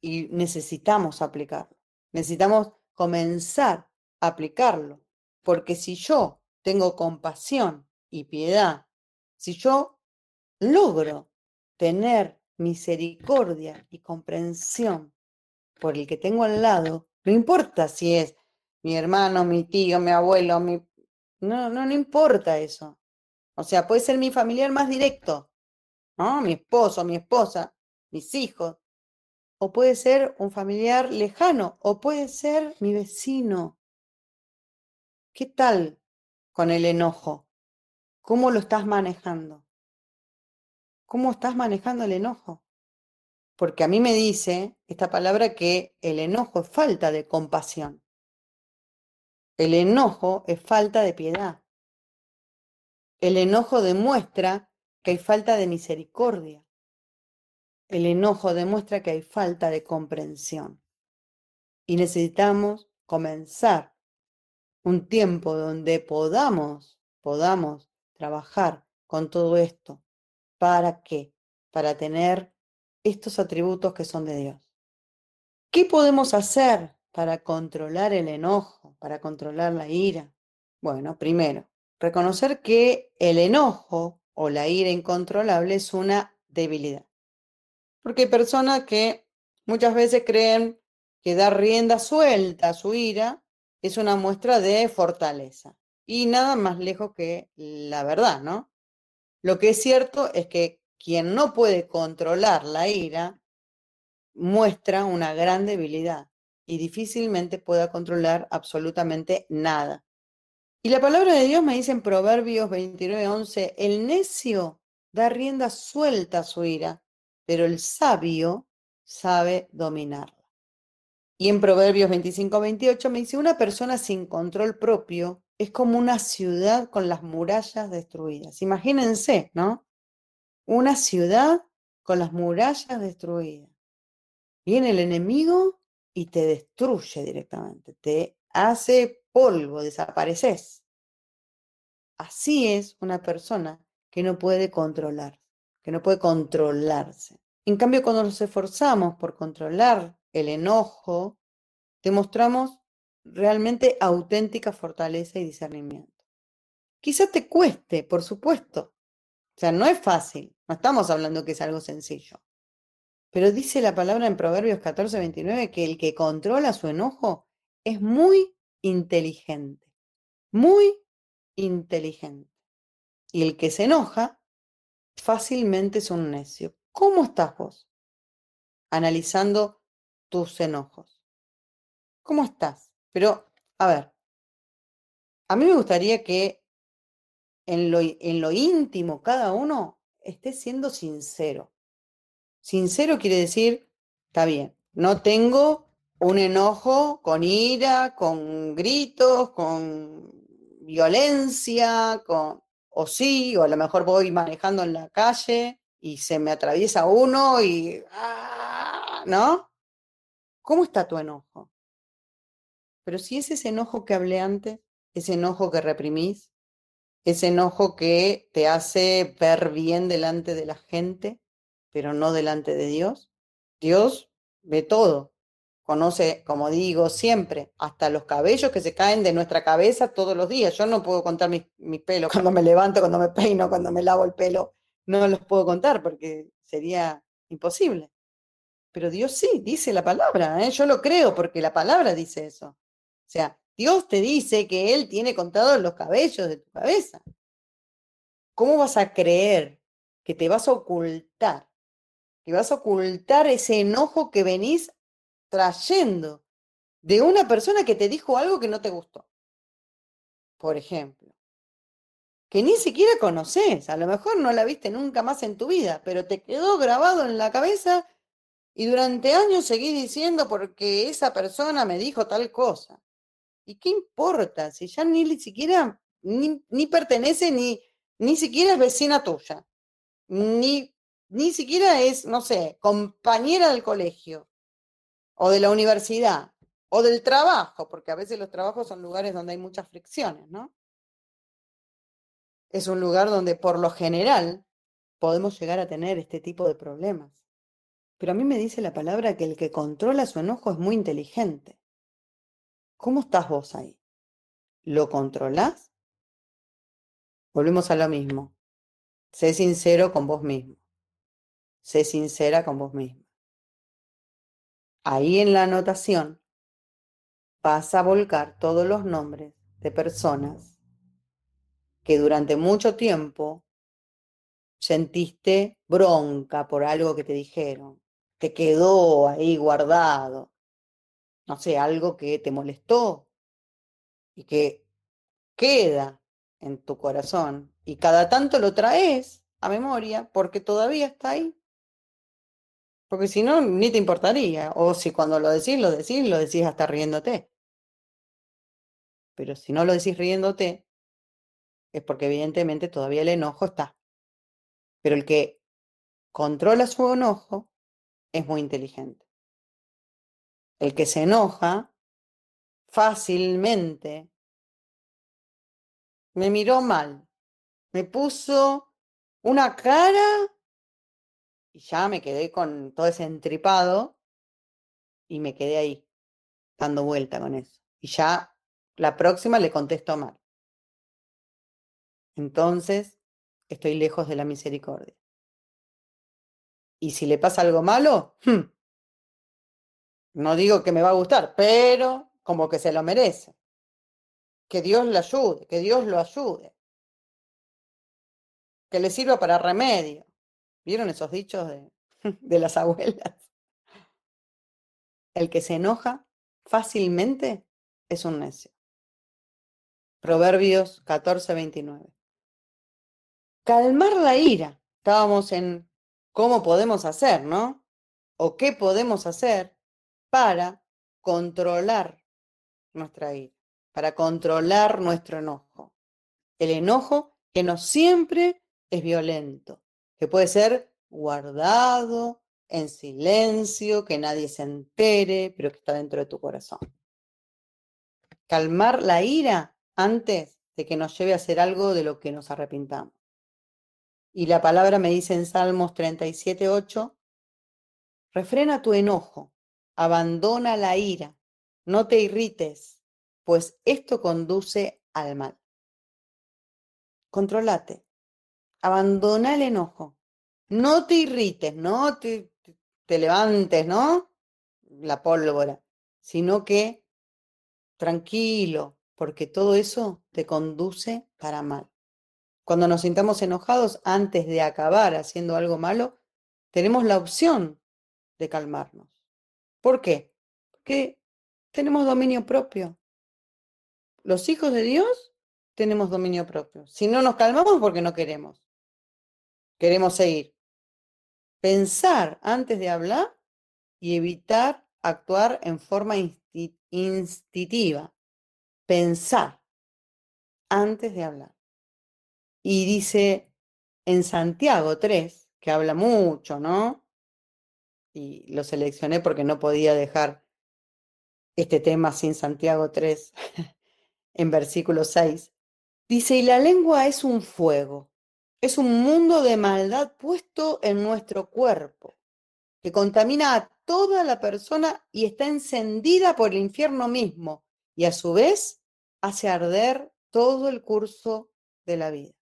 y necesitamos aplicarlo. Necesitamos comenzar a aplicarlo, porque si yo tengo compasión y piedad, si yo logro tener misericordia y comprensión por el que tengo al lado, no importa si es mi hermano, mi tío, mi abuelo, mi... No, no, no importa eso. O sea, puede ser mi familiar más directo, ¿no? Mi esposo, mi esposa, mis hijos. O puede ser un familiar lejano, o puede ser mi vecino. ¿Qué tal con el enojo? ¿Cómo lo estás manejando? ¿Cómo estás manejando el enojo? Porque a mí me dice esta palabra que el enojo es falta de compasión. El enojo es falta de piedad. El enojo demuestra que hay falta de misericordia. El enojo demuestra que hay falta de comprensión. Y necesitamos comenzar un tiempo donde podamos, podamos trabajar con todo esto. ¿Para qué? Para tener estos atributos que son de Dios. ¿Qué podemos hacer para controlar el enojo, para controlar la ira? Bueno, primero, reconocer que el enojo o la ira incontrolable es una debilidad. Porque hay personas que muchas veces creen que dar rienda suelta a su ira es una muestra de fortaleza. Y nada más lejos que la verdad, ¿no? Lo que es cierto es que quien no puede controlar la ira muestra una gran debilidad y difícilmente pueda controlar absolutamente nada. Y la palabra de Dios me dice en Proverbios 29:11, el necio da rienda suelta a su ira, pero el sabio sabe dominarla. Y en Proverbios 25, 28 me dice, una persona sin control propio es como una ciudad con las murallas destruidas. Imagínense, ¿no? Una ciudad con las murallas destruidas. Viene el enemigo y te destruye directamente, te hace polvo, desapareces. Así es una persona que no puede controlar que no puede controlarse. En cambio, cuando nos esforzamos por controlar el enojo, demostramos realmente auténtica fortaleza y discernimiento. Quizá te cueste, por supuesto. O sea, no es fácil. No estamos hablando que es algo sencillo. Pero dice la palabra en Proverbios 14, 29 que el que controla su enojo es muy inteligente. Muy inteligente. Y el que se enoja fácilmente es un necio. ¿Cómo estás vos? Analizando tus enojos. ¿Cómo estás? Pero, a ver, a mí me gustaría que en lo, íntimo cada uno esté siendo sincero. Sincero quiere decir, está bien, no tengo un enojo con ira, con gritos, con violencia, con o sí, o a lo mejor voy manejando en la calle y se me atraviesa uno y... ¡ah! ¿No? ¿Cómo está tu enojo? Pero si es ese enojo que hablé antes, ese enojo que reprimís, ese enojo que te hace ver bien delante de la gente, pero no delante de Dios, Dios ve todo, conoce, como digo siempre, hasta los cabellos que se caen de nuestra cabeza todos los días. Yo no puedo contar mis, pelos cuando me levanto, cuando me peino, cuando me lavo el pelo. No los puedo contar porque sería imposible. Pero Dios sí, dice la palabra. ¿eh? Yo lo creo porque la palabra dice eso. O sea, Dios te dice que Él tiene contados los cabellos de tu cabeza. ¿Cómo vas a creer que te vas a ocultar? Que vas a ocultar ese enojo que venís trayendo de una persona que te dijo algo que no te gustó. Por ejemplo, que ni siquiera conoces, a lo mejor no la viste nunca más en tu vida, pero te quedó grabado en la cabeza y durante años seguís diciendo porque esa persona me dijo tal cosa. ¿Y qué importa si ya ni siquiera ni, ni pertenece ni ni siquiera es vecina tuya? Ni ni siquiera es, no sé, compañera del colegio o de la universidad, o del trabajo, porque a veces los trabajos son lugares donde hay muchas fricciones, ¿no? Es un lugar donde por lo general podemos llegar a tener este tipo de problemas. Pero a mí me dice la palabra que el que controla su enojo es muy inteligente. ¿Cómo estás vos ahí? ¿Lo controlás? Volvemos a lo mismo. Sé sincero con vos mismo. Sé sincera con vos mismo ahí en la anotación vas a volcar todos los nombres de personas que durante mucho tiempo sentiste bronca por algo que te dijeron, te quedó ahí guardado, no sé, algo que te molestó y que queda en tu corazón y cada tanto lo traes a memoria porque todavía está ahí Porque si no, ni te importaría. O si cuando lo decís, lo decís, lo decís hasta riéndote. Pero si no lo decís riéndote, es porque evidentemente todavía el enojo está. Pero el que controla su enojo es muy inteligente. El que se enoja fácilmente me miró mal, me puso una cara y ya me quedé con todo ese entripado y me quedé ahí, dando vuelta con eso. Y ya la próxima le contesto mal. Entonces, estoy lejos de la misericordia. Y si le pasa algo malo, hmm, no digo que me va a gustar, pero como que se lo merece. Que Dios le ayude, que Dios lo ayude. Que le sirva para remedio. ¿Vieron esos dichos de, [LAUGHS] de las abuelas? El que se enoja fácilmente es un necio. Proverbios 14, 29. Calmar la ira. Estábamos en cómo podemos hacer, ¿no? O qué podemos hacer para controlar nuestra ira, para controlar nuestro enojo. El enojo que no siempre es violento, que puede ser guardado, en silencio, que nadie se entere, pero que está dentro de tu corazón. Calmar la ira antes de que nos lleve a hacer algo de lo que nos arrepintamos. Y la palabra me dice en Salmos 37, 8, refrena tu enojo, abandona la ira, no te irrites, pues esto conduce al mal. Controlate, abandona el enojo, no te irrites, no te, te levantes, ¿no? La pólvora, sino que tranquilo, porque todo eso te conduce para mal. Cuando nos sintamos enojados antes de acabar haciendo algo malo, tenemos la opción de calmarnos. ¿Por qué? Porque tenemos dominio propio. Los hijos de Dios tenemos dominio propio. Si no nos calmamos porque no queremos. Queremos seguir. Pensar antes de hablar y evitar actuar en forma instintiva. Pensar antes de hablar. Y dice en Santiago 3, que habla mucho, ¿no? Y lo seleccioné porque no podía dejar este tema sin Santiago 3, [LAUGHS] en versículo 6. Dice, y la lengua es un fuego, es un mundo de maldad puesto en nuestro cuerpo, que contamina a toda la persona y está encendida por el infierno mismo, y a su vez hace arder todo el curso de la vida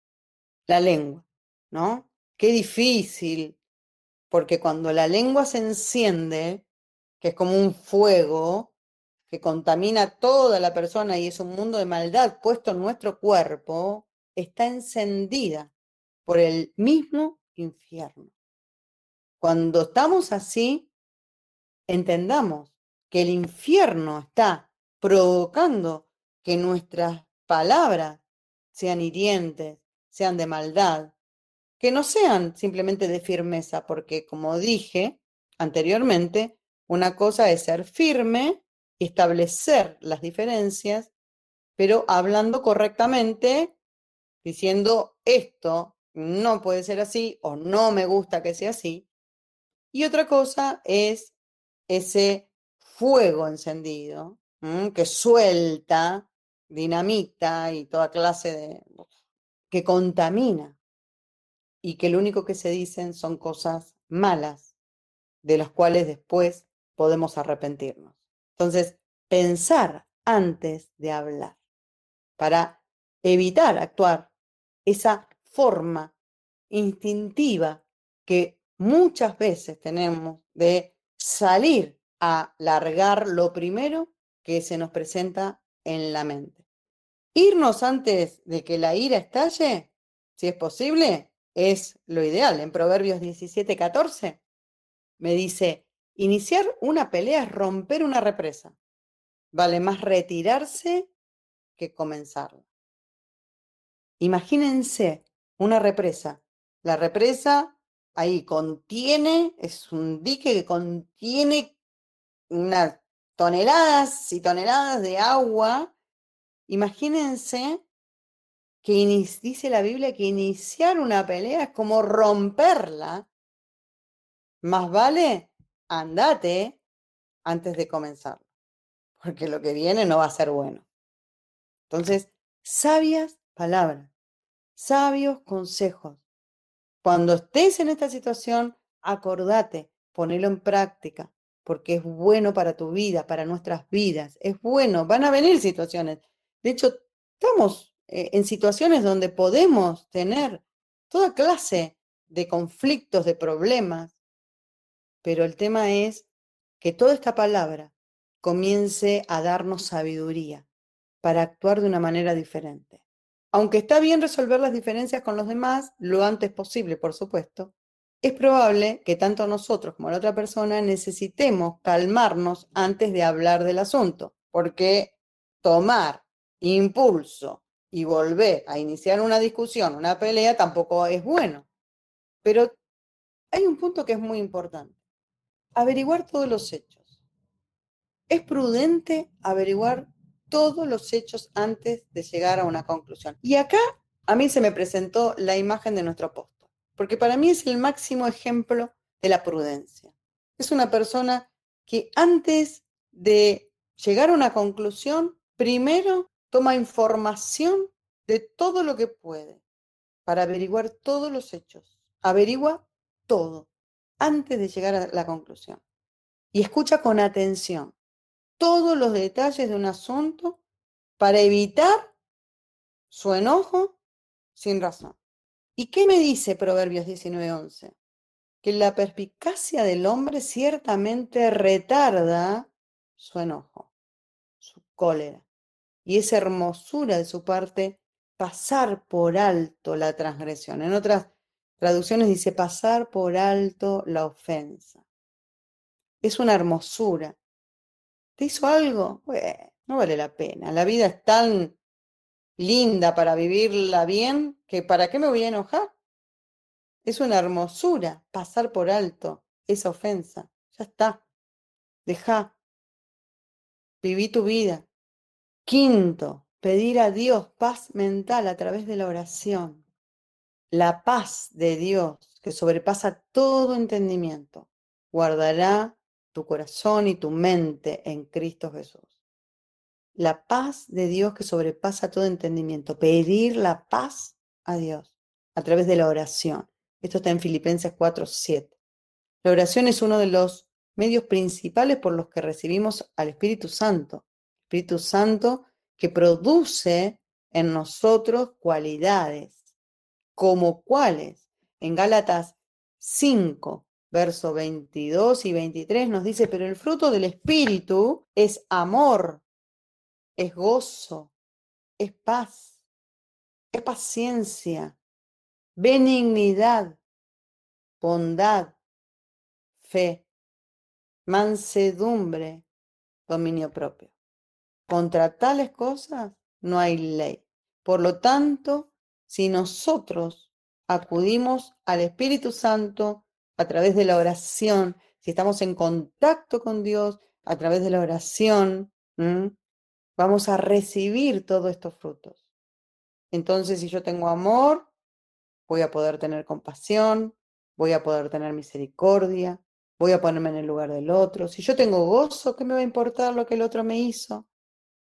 la lengua, ¿no? Qué difícil, porque cuando la lengua se enciende, que es como un fuego que contamina toda la persona y es un mundo de maldad puesto en nuestro cuerpo, está encendida por el mismo infierno. Cuando estamos así, entendamos que el infierno está provocando que nuestras palabras sean hirientes, sean de maldad, que no sean simplemente de firmeza, porque como dije anteriormente, una cosa es ser firme, establecer las diferencias, pero hablando correctamente, diciendo esto no puede ser así o no me gusta que sea así. Y otra cosa es ese fuego encendido que suelta dinamita y toda clase de que contamina y que lo único que se dicen son cosas malas, de las cuales después podemos arrepentirnos. Entonces, pensar antes de hablar para evitar actuar esa forma instintiva que muchas veces tenemos de salir a largar lo primero que se nos presenta en la mente. Irnos antes de que la ira estalle, si es posible, es lo ideal. En Proverbios 17, 14 me dice, iniciar una pelea es romper una represa. Vale más retirarse que comenzarla. Imagínense una represa. La represa ahí contiene, es un dique que contiene unas toneladas y toneladas de agua. Imagínense que dice la Biblia que iniciar una pelea es como romperla. Más vale andate antes de comenzar, porque lo que viene no va a ser bueno. Entonces, sabias palabras, sabios consejos. Cuando estés en esta situación, acordate, ponelo en práctica, porque es bueno para tu vida, para nuestras vidas. Es bueno, van a venir situaciones. De hecho, estamos en situaciones donde podemos tener toda clase de conflictos, de problemas, pero el tema es que toda esta palabra comience a darnos sabiduría para actuar de una manera diferente. Aunque está bien resolver las diferencias con los demás lo antes posible, por supuesto, es probable que tanto nosotros como la otra persona necesitemos calmarnos antes de hablar del asunto, porque tomar impulso y volver a iniciar una discusión, una pelea, tampoco es bueno. Pero hay un punto que es muy importante averiguar todos los hechos. Es prudente averiguar todos los hechos antes de llegar a una conclusión. Y acá a mí se me presentó la imagen de nuestro apóstol, porque para mí es el máximo ejemplo de la prudencia. Es una persona que antes de llegar a una conclusión, primero toma información de todo lo que puede para averiguar todos los hechos. Averigua todo antes de llegar a la conclusión. Y escucha con atención todos los detalles de un asunto para evitar su enojo sin razón. ¿Y qué me dice Proverbios 19:11? Que la perspicacia del hombre ciertamente retarda su enojo, su cólera. Y es hermosura de su parte pasar por alto la transgresión. En otras traducciones dice pasar por alto la ofensa. Es una hermosura. ¿Te hizo algo? no vale la pena. La vida es tan linda para vivirla bien que ¿para qué me voy a enojar? Es una hermosura pasar por alto esa ofensa. Ya está. Deja. Viví tu vida. Quinto, pedir a Dios paz mental a través de la oración la paz de Dios que sobrepasa todo entendimiento, guardará tu corazón y tu mente en Cristo Jesús. La paz de Dios que sobrepasa todo entendimiento. Pedir la paz a Dios a través de la oración. Esto está en Filipenses 4, 7. La oración es uno de los medios principales por los que recibimos al Espíritu Santo. Espíritu Santo que produce en nosotros cualidades como cuáles. En Gálatas 5, verso 22 y 23 nos dice, pero el fruto del Espíritu es amor, es gozo, es paz, es paciencia, benignidad, bondad, fe, mansedumbre, dominio propio. Contra tales cosas no hay ley. Por lo tanto, si nosotros acudimos al Espíritu Santo a través de la oración, si estamos en contacto con Dios a través de la oración, vamos a recibir todos estos frutos. Entonces, si yo tengo amor, voy a poder tener compasión, voy a poder tener misericordia, voy a ponerme en el lugar del otro. Si yo tengo gozo, ¿qué me va a importar lo que el otro me hizo?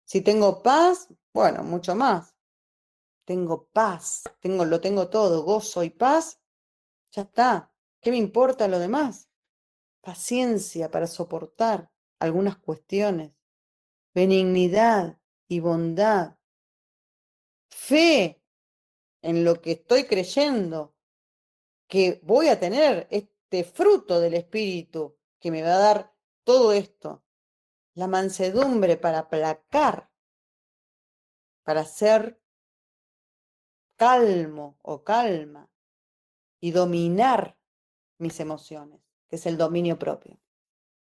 Si tengo paz, bueno, mucho más tengo paz, tengo, lo tengo todo, gozo y paz, ya está. ¿Qué me importa lo demás? Paciencia para soportar algunas cuestiones, benignidad y bondad, fe en lo que estoy creyendo, que voy a tener este fruto del Espíritu que me va a dar todo esto, la mansedumbre para aplacar, para ser calmo o calma y dominar mis emociones, que es el dominio propio.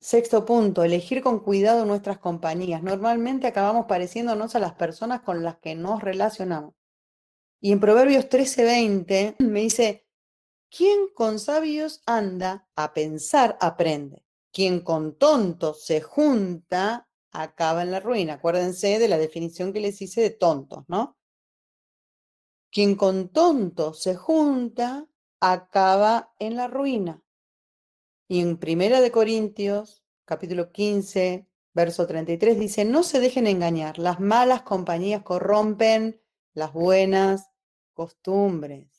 Sexto punto, elegir con cuidado nuestras compañías. Normalmente acabamos pareciéndonos a las personas con las que nos relacionamos. Y en Proverbios 13:20 me dice, Quien con sabios anda a pensar, aprende. Quien con tontos se junta, acaba en la ruina. Acuérdense de la definición que les hice de tontos, ¿no? Quien con tontos se junta, acaba en la ruina. Y en Primera de Corintios, capítulo 15, verso 33, dice, no se dejen engañar, las malas compañías corrompen las buenas costumbres.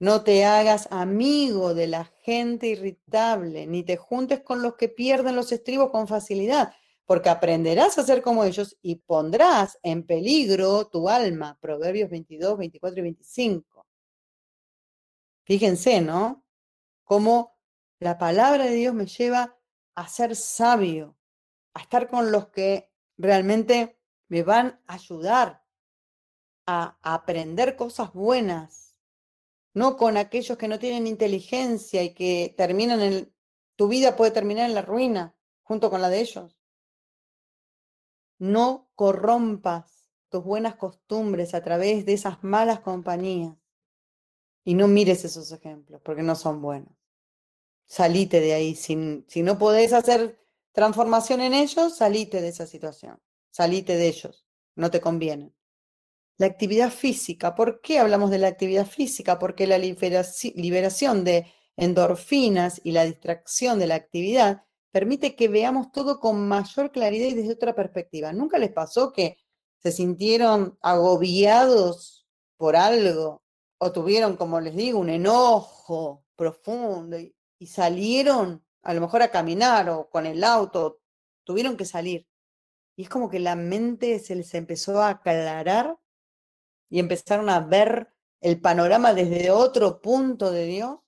No te hagas amigo de la gente irritable, ni te juntes con los que pierden los estribos con facilidad, porque aprenderás a ser como ellos y pondrás en peligro tu alma. Proverbios 22, 24 y 25. Fíjense, ¿no? Cómo la palabra de Dios me lleva a ser sabio, a estar con los que realmente me van a ayudar a aprender cosas buenas no con aquellos que no tienen inteligencia y que terminan en, tu vida puede terminar en la ruina junto con la de ellos. No corrompas tus buenas costumbres a través de esas malas compañías y no mires esos ejemplos porque no son buenos. Salite de ahí. Si, no podés hacer transformación en ellos, salite de esa situación. Salite de ellos. No te conviene. La actividad física. ¿Por qué hablamos de la actividad física? Porque la liberación de endorfinas y la distracción de la actividad permite que veamos todo con mayor claridad y desde otra perspectiva. ¿Nunca les pasó que se sintieron agobiados por algo o tuvieron, como les digo, un enojo profundo y, salieron a lo mejor a caminar o con el auto, tuvieron que salir? Y es como que la mente se les empezó a aclarar y empezaron a ver el panorama desde otro punto de Dios,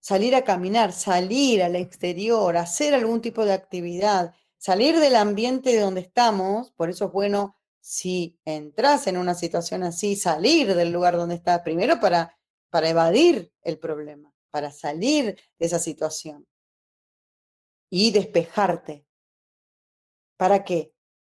salir a caminar, salir al exterior, hacer algún tipo de actividad, salir del ambiente de donde estamos, por eso es bueno si entras en una situación así, salir del lugar donde estás, primero para, para evadir el problema, para salir de esa situación y despejarte. ¿Para qué?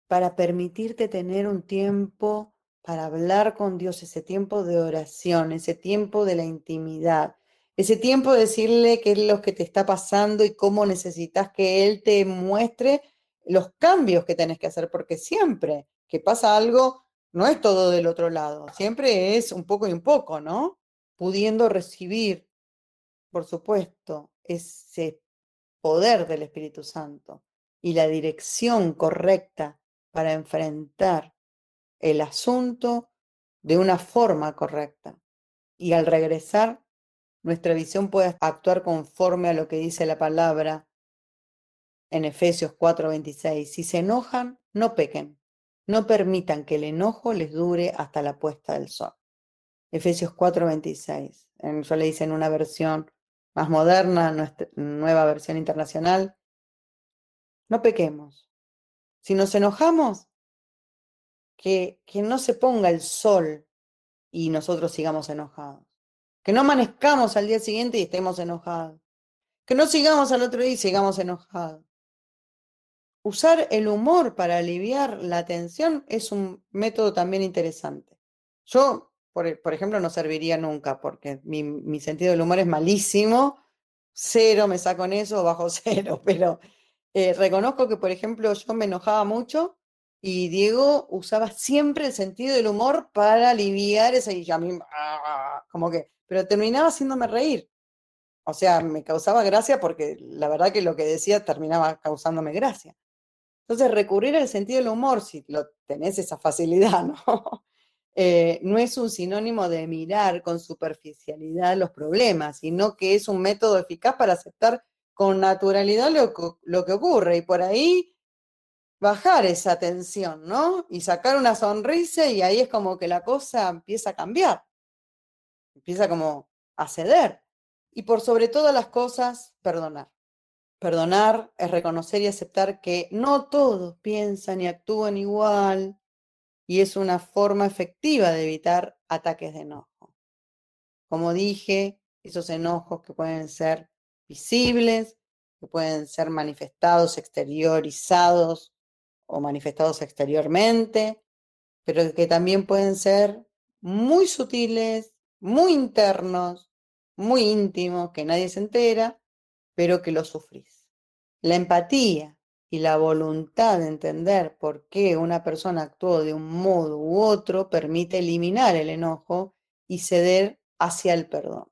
Para permitirte tener un tiempo para hablar con Dios, ese tiempo de oración, ese tiempo de la intimidad, ese tiempo de decirle qué es lo que te está pasando y cómo necesitas que Él te muestre los cambios que tenés que hacer, porque siempre que pasa algo, no es todo del otro lado, siempre es un poco y un poco, ¿no? Pudiendo recibir, por supuesto, ese poder del Espíritu Santo y la dirección correcta para enfrentar el asunto de una forma correcta. Y al regresar, nuestra visión puede actuar conforme a lo que dice la palabra en Efesios 4:26. Si se enojan, no pequen. No permitan que el enojo les dure hasta la puesta del sol. Efesios 4:26. Yo le hice en una versión más moderna, nuestra nueva versión internacional. No pequemos. Si nos enojamos, que, no se ponga el sol y nosotros sigamos enojados. Que no amanezcamos al día siguiente y estemos enojados. Que no sigamos al otro día y sigamos enojados. Usar el humor para aliviar la tensión es un método también interesante. Yo, por, ejemplo, no serviría nunca porque mi, mi, sentido del humor es malísimo. Cero me saco en eso, bajo [LAUGHS] cero. Pero eh, reconozco que, por ejemplo, yo me enojaba mucho y Diego usaba siempre el sentido del humor para aliviar ese, y a mí, ah, como que, pero terminaba haciéndome reír. O sea, me causaba gracia porque la verdad que lo que decía terminaba causándome gracia. Entonces, recurrir al sentido del humor, si lo tenés esa facilidad, [LAUGHS] ¿no? Eh, no es un sinónimo de mirar con superficialidad los problemas, sino que es un método eficaz para aceptar con naturalidad lo que ocurre. Y por ahí bajar esa tensión, ¿no? Y sacar una sonrisa y ahí es como que la cosa empieza a cambiar, empieza como a ceder. Y por sobre todas las cosas, perdonar. Perdonar es reconocer y aceptar que no todos piensan y actúan igual y es una forma efectiva de evitar ataques de enojo. Como dije, esos enojos que pueden ser visibles, que pueden ser manifestados, exteriorizados o manifestados exteriormente, pero que también pueden ser muy sutiles, muy internos, muy íntimo que nadie se entera, pero que lo sufrís. La empatía y la voluntad de entender por qué una persona actuó de un modo u otro permite eliminar el enojo y ceder hacia el perdón.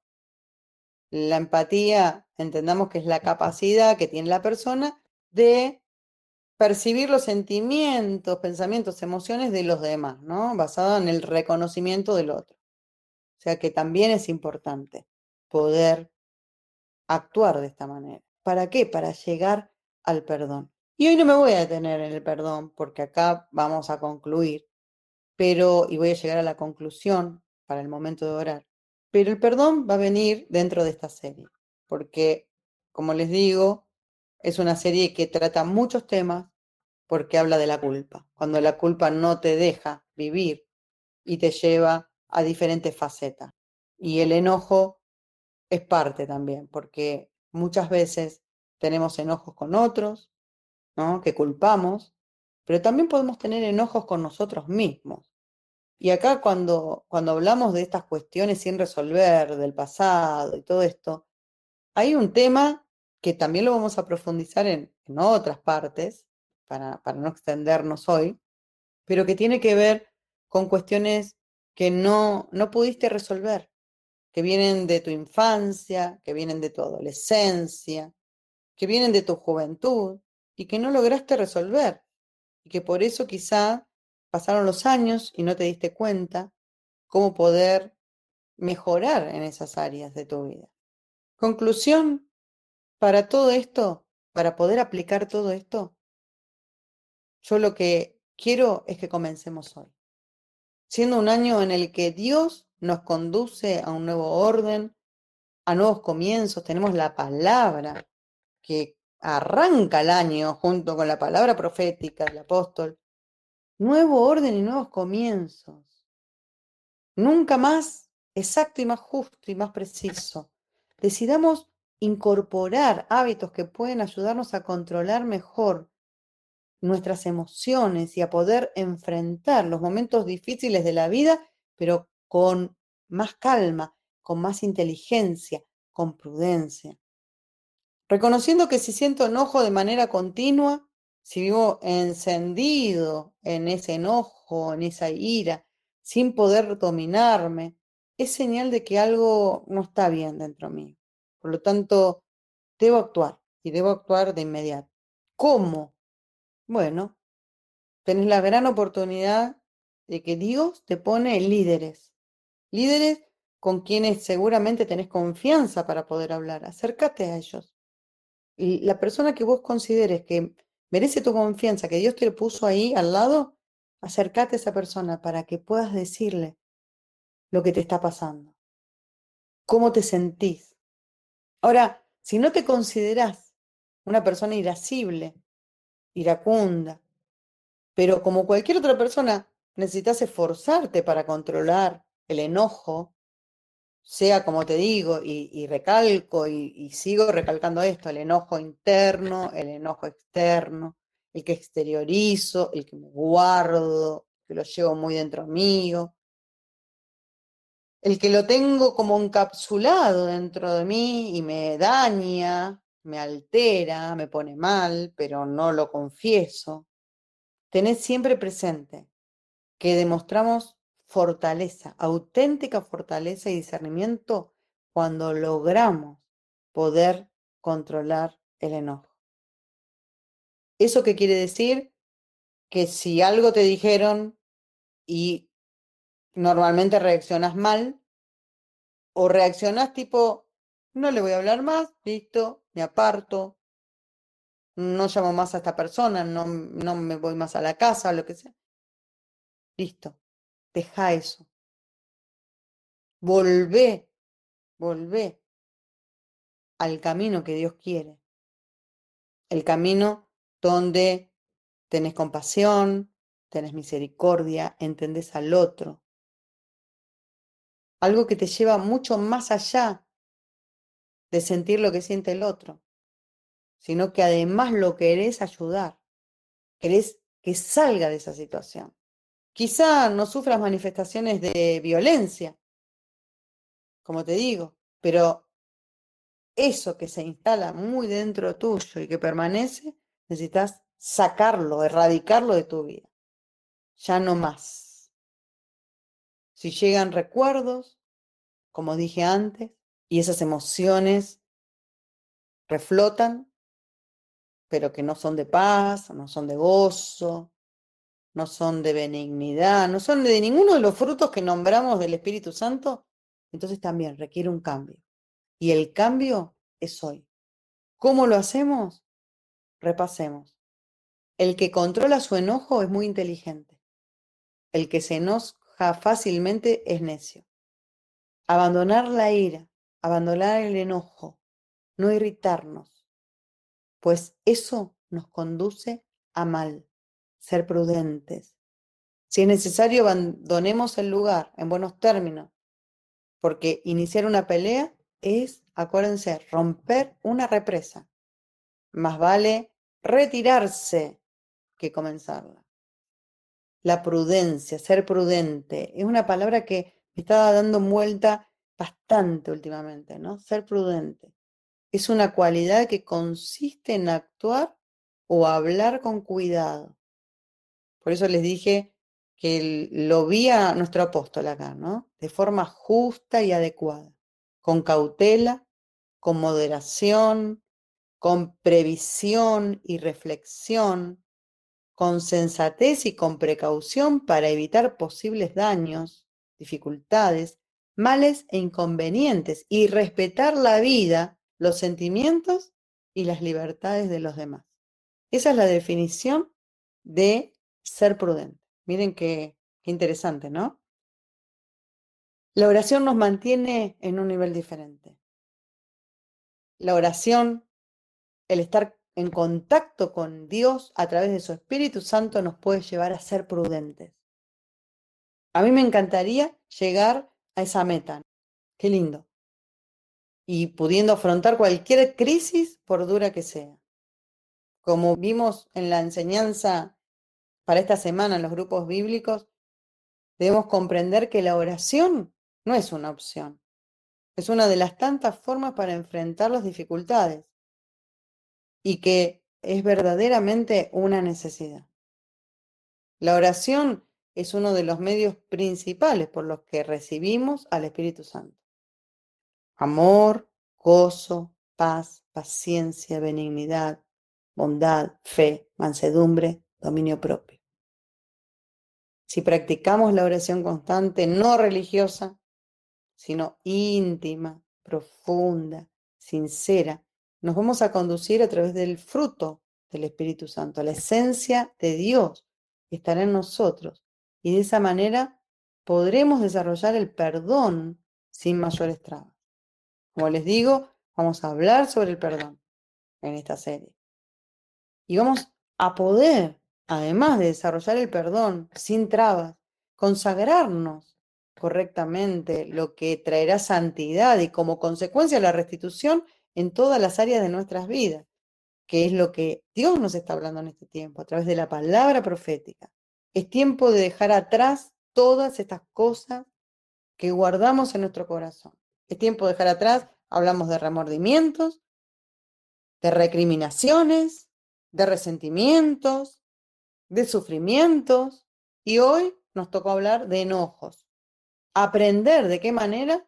La empatía, entendamos que es la capacidad que tiene la persona de percibir los sentimientos, pensamientos, emociones de los demás, ¿no? Basado en el reconocimiento del otro. O sea que también es importante poder actuar de esta manera. ¿Para qué? Para llegar al perdón. Y hoy no me voy a detener en el perdón porque acá vamos a concluir, pero, y voy a llegar a la conclusión para el momento de orar, pero el perdón va a venir dentro de esta serie, porque, como les digo, es una serie que trata muchos temas porque habla de la culpa, cuando la culpa no te deja vivir y te lleva a diferentes facetas. Y el enojo es parte también, porque muchas veces tenemos enojos con otros, que culpamos, pero también podemos tener enojos con nosotros mismos. Y acá cuando, cuando hablamos de estas cuestiones sin resolver, del pasado y todo esto, hay un tema que también lo vamos a profundizar en, en otras partes, para, no extendernos hoy, pero que tiene que ver con cuestiones que no, no pudiste resolver, que vienen de tu infancia, que vienen de tu adolescencia, que vienen de tu juventud, y que no lograste resolver y que por eso quizá pasaron los años y no te diste cuenta cómo poder mejorar en esas áreas de tu vida. Conclusión, para todo esto, para poder aplicar todo esto, yo lo que quiero es que comencemos hoy, siendo un año en el que Dios nos conduce a un nuevo orden, a nuevos comienzos, tenemos la palabra que arranca el año junto con la palabra profética del apóstol, nuevo orden y nuevos comienzos. Nunca más exacto y más justo y más preciso. Decidamos incorporar hábitos que pueden ayudarnos a controlar mejor nuestras emociones y a poder enfrentar los momentos difíciles de la vida, pero con más calma, con más inteligencia, con prudencia. Reconociendo que si siento enojo de manera continua, si vivo encendido en ese enojo, en esa ira, sin poder dominarme, es señal de que algo no está bien dentro mío. Por lo tanto, debo actuar y debo actuar de inmediato. ¿Cómo? Bueno, tenés la gran oportunidad de que Dios te pone líderes, líderes con quienes seguramente tenés confianza para poder hablar. Acércate a ellos la persona que vos consideres que merece tu confianza, que Dios te puso ahí al lado, acércate a esa persona para que puedas decirle lo que te está pasando, cómo te sentís. Ahora, si no te consideras una persona irascible, iracunda, pero como cualquier otra persona necesitas esforzarte para controlar el enojo, sea como te digo, y, recalco y, sigo recalcando esto, el enojo interno, el enojo externo, el que exteriorizo, el que me guardo, que lo llevo muy dentro mío, el que lo tengo como encapsulado dentro de mí y me daña, me altera, me pone mal, pero no lo confieso. Tened siempre presente que demostramos fortaleza, auténtica fortaleza y discernimiento cuando logramos poder controlar el enojo. ¿Eso qué quiere decir? Que si algo te dijeron y normalmente reaccionas mal, o reaccionas tipo, no le voy a hablar más, listo, me aparto, no llamo más a esta persona, no, no me voy más a la casa, lo que sea. Listo. Deja eso. Volvé, volvé al camino que Dios quiere. El camino donde tenés compasión, tenés misericordia, entendés al otro. Algo que te lleva mucho más allá de sentir lo que siente el otro, sino que además lo querés ayudar, querés que salga de esa situación. Quizá no sufras manifestaciones de violencia, como te digo, pero eso que se instala muy dentro tuyo y que permanece, necesitas sacarlo, erradicarlo de tu vida. Ya no más. Si llegan recuerdos, como dije antes, y esas emociones reflotan, pero que no son de paz, no son de gozo, no son de benignidad, no son de ninguno de los frutos que nombramos del Espíritu Santo, entonces también requiere un cambio. Y el cambio es hoy. ¿Cómo lo hacemos? Repasemos. El que controla su enojo es muy inteligente. El que se enoja fácilmente es necio. Abandonar la ira, abandonar el enojo, no irritarnos, pues eso nos conduce a mal. Ser prudentes. Si es necesario, abandonemos el lugar en buenos términos, porque iniciar una pelea es, acuérdense, romper una represa. Más vale retirarse que comenzarla. La prudencia, ser prudente, es una palabra que me estaba dando vuelta bastante últimamente, ¿no? Ser prudente. Es una cualidad que consiste en actuar o hablar con cuidado. Por eso les dije que lo vi a nuestro apóstol acá, ¿no? De forma justa y adecuada, con cautela, con moderación, con previsión y reflexión, con sensatez y con precaución para evitar posibles daños, dificultades, males e inconvenientes y respetar la vida, los sentimientos y las libertades de los demás. Esa es la definición de ser prudente. Miren qué, interesante, ¿no? La oración nos mantiene en un nivel diferente. La oración, el estar en contacto con Dios a través de su Espíritu Santo nos puede llevar a ser prudentes. A mí me encantaría llegar a esa meta. Qué lindo. Y pudiendo afrontar cualquier crisis, por dura que sea. Como vimos en la enseñanza para esta semana en los grupos bíblicos, debemos comprender que la oración no es una opción. Es una de las tantas formas para enfrentar las dificultades y que es verdaderamente una necesidad. La oración es uno de los medios principales por los que recibimos al Espíritu Santo. Amor, gozo, paz, paciencia, benignidad, bondad, fe, mansedumbre, dominio propio. Si practicamos la oración constante, no religiosa, sino íntima, profunda, sincera, nos vamos a conducir a través del fruto del Espíritu Santo, la esencia de Dios que estará en nosotros. Y de esa manera podremos desarrollar el perdón sin mayores trabas. Como les digo, vamos a hablar sobre el perdón en esta serie. Y vamos a poder, además de desarrollar el perdón sin trabas, consagrarnos correctamente, lo que traerá santidad y como consecuencia la restitución en todas las áreas de nuestras vidas, que es lo que Dios nos está hablando en este tiempo, a través de la palabra profética. Es tiempo de dejar atrás todas estas cosas que guardamos en nuestro corazón. Es tiempo de dejar atrás, hablamos de remordimientos, de recriminaciones, de resentimientos, de sufrimientos, y hoy nos tocó hablar de enojos. Aprender de qué manera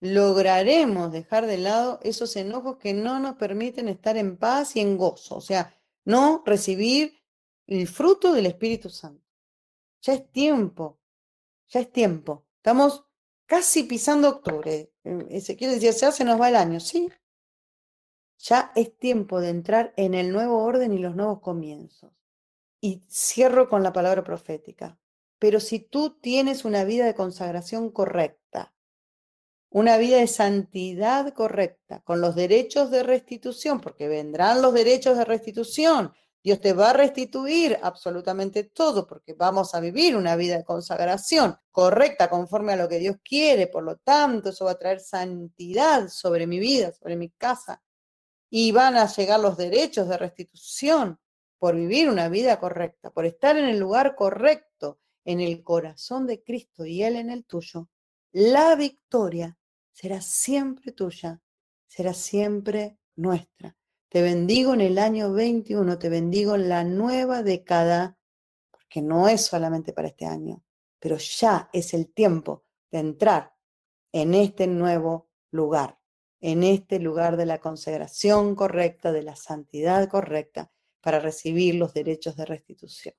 lograremos dejar de lado esos enojos que no nos permiten estar en paz y en gozo, o sea, no recibir el fruto del Espíritu Santo. Ya es tiempo, ya es tiempo. Estamos casi pisando octubre. Eh, Ezequiel decía, ya se nos va el año, sí. Ya es tiempo de entrar en el nuevo orden y los nuevos comienzos. Y cierro con la palabra profética. Pero si tú tienes una vida de consagración correcta, una vida de santidad correcta, con los derechos de restitución, porque vendrán los derechos de restitución. Dios te va a restituir absolutamente todo, porque vamos a vivir una vida de consagración correcta, conforme a lo que Dios quiere. Por lo tanto, eso va a traer santidad sobre mi vida, sobre mi casa. Y van a llegar los derechos de restitución por vivir una vida correcta, por estar en el lugar correcto, en el corazón de Cristo y Él en el tuyo la victoria será siempre tuya, será siempre nuestra. Te bendigo en el año 21, te bendigo en la nueva década, porque no es solamente para este año, pero ya es el tiempo de entrar en este nuevo lugar, en este lugar de la consagración correcta, de la santidad correcta, para recibir los derechos de restitución.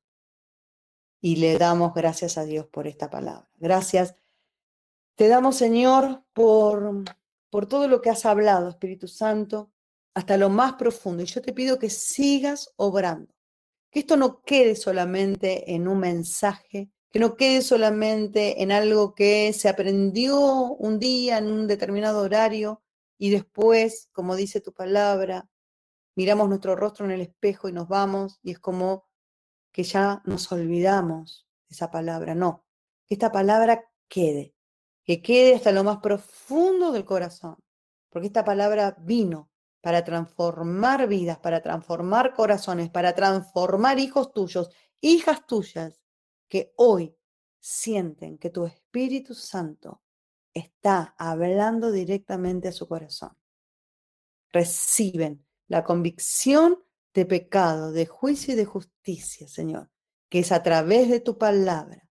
Y le damos gracias a Dios por esta palabra. Gracias. Te damos, Señor, por, por todo lo que has hablado, Espíritu Santo, hasta lo más profundo. Y yo te pido que sigas obrando. Que esto no quede solamente en un mensaje, que no quede solamente en algo que se aprendió un día en un determinado horario y después, como dice tu palabra, miramos nuestro rostro en el espejo y nos vamos y es como que ya nos olvidamos de esa palabra. No, que esta palabra quede, que quede hasta lo más profundo del corazón, porque esta palabra vino para transformar vidas, para transformar corazones, para transformar hijos tuyos, hijas tuyas, que hoy sienten que tu Espíritu Santo está hablando directamente a su corazón. Reciben la convicción de pecado, de juicio y de justicia, Señor, que es a través de tu palabra,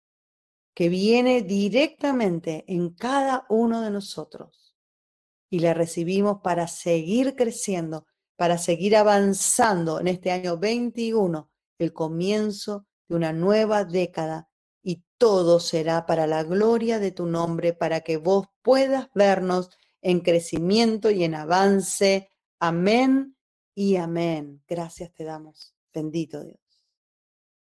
que viene directamente en cada uno de nosotros. Y la recibimos para seguir creciendo, para seguir avanzando en este año 21, el comienzo de una nueva década y todo será para la gloria de tu nombre, para que vos puedas vernos en crecimiento y en avance. Amén y amén. Gracias te damos. Bendito Dios.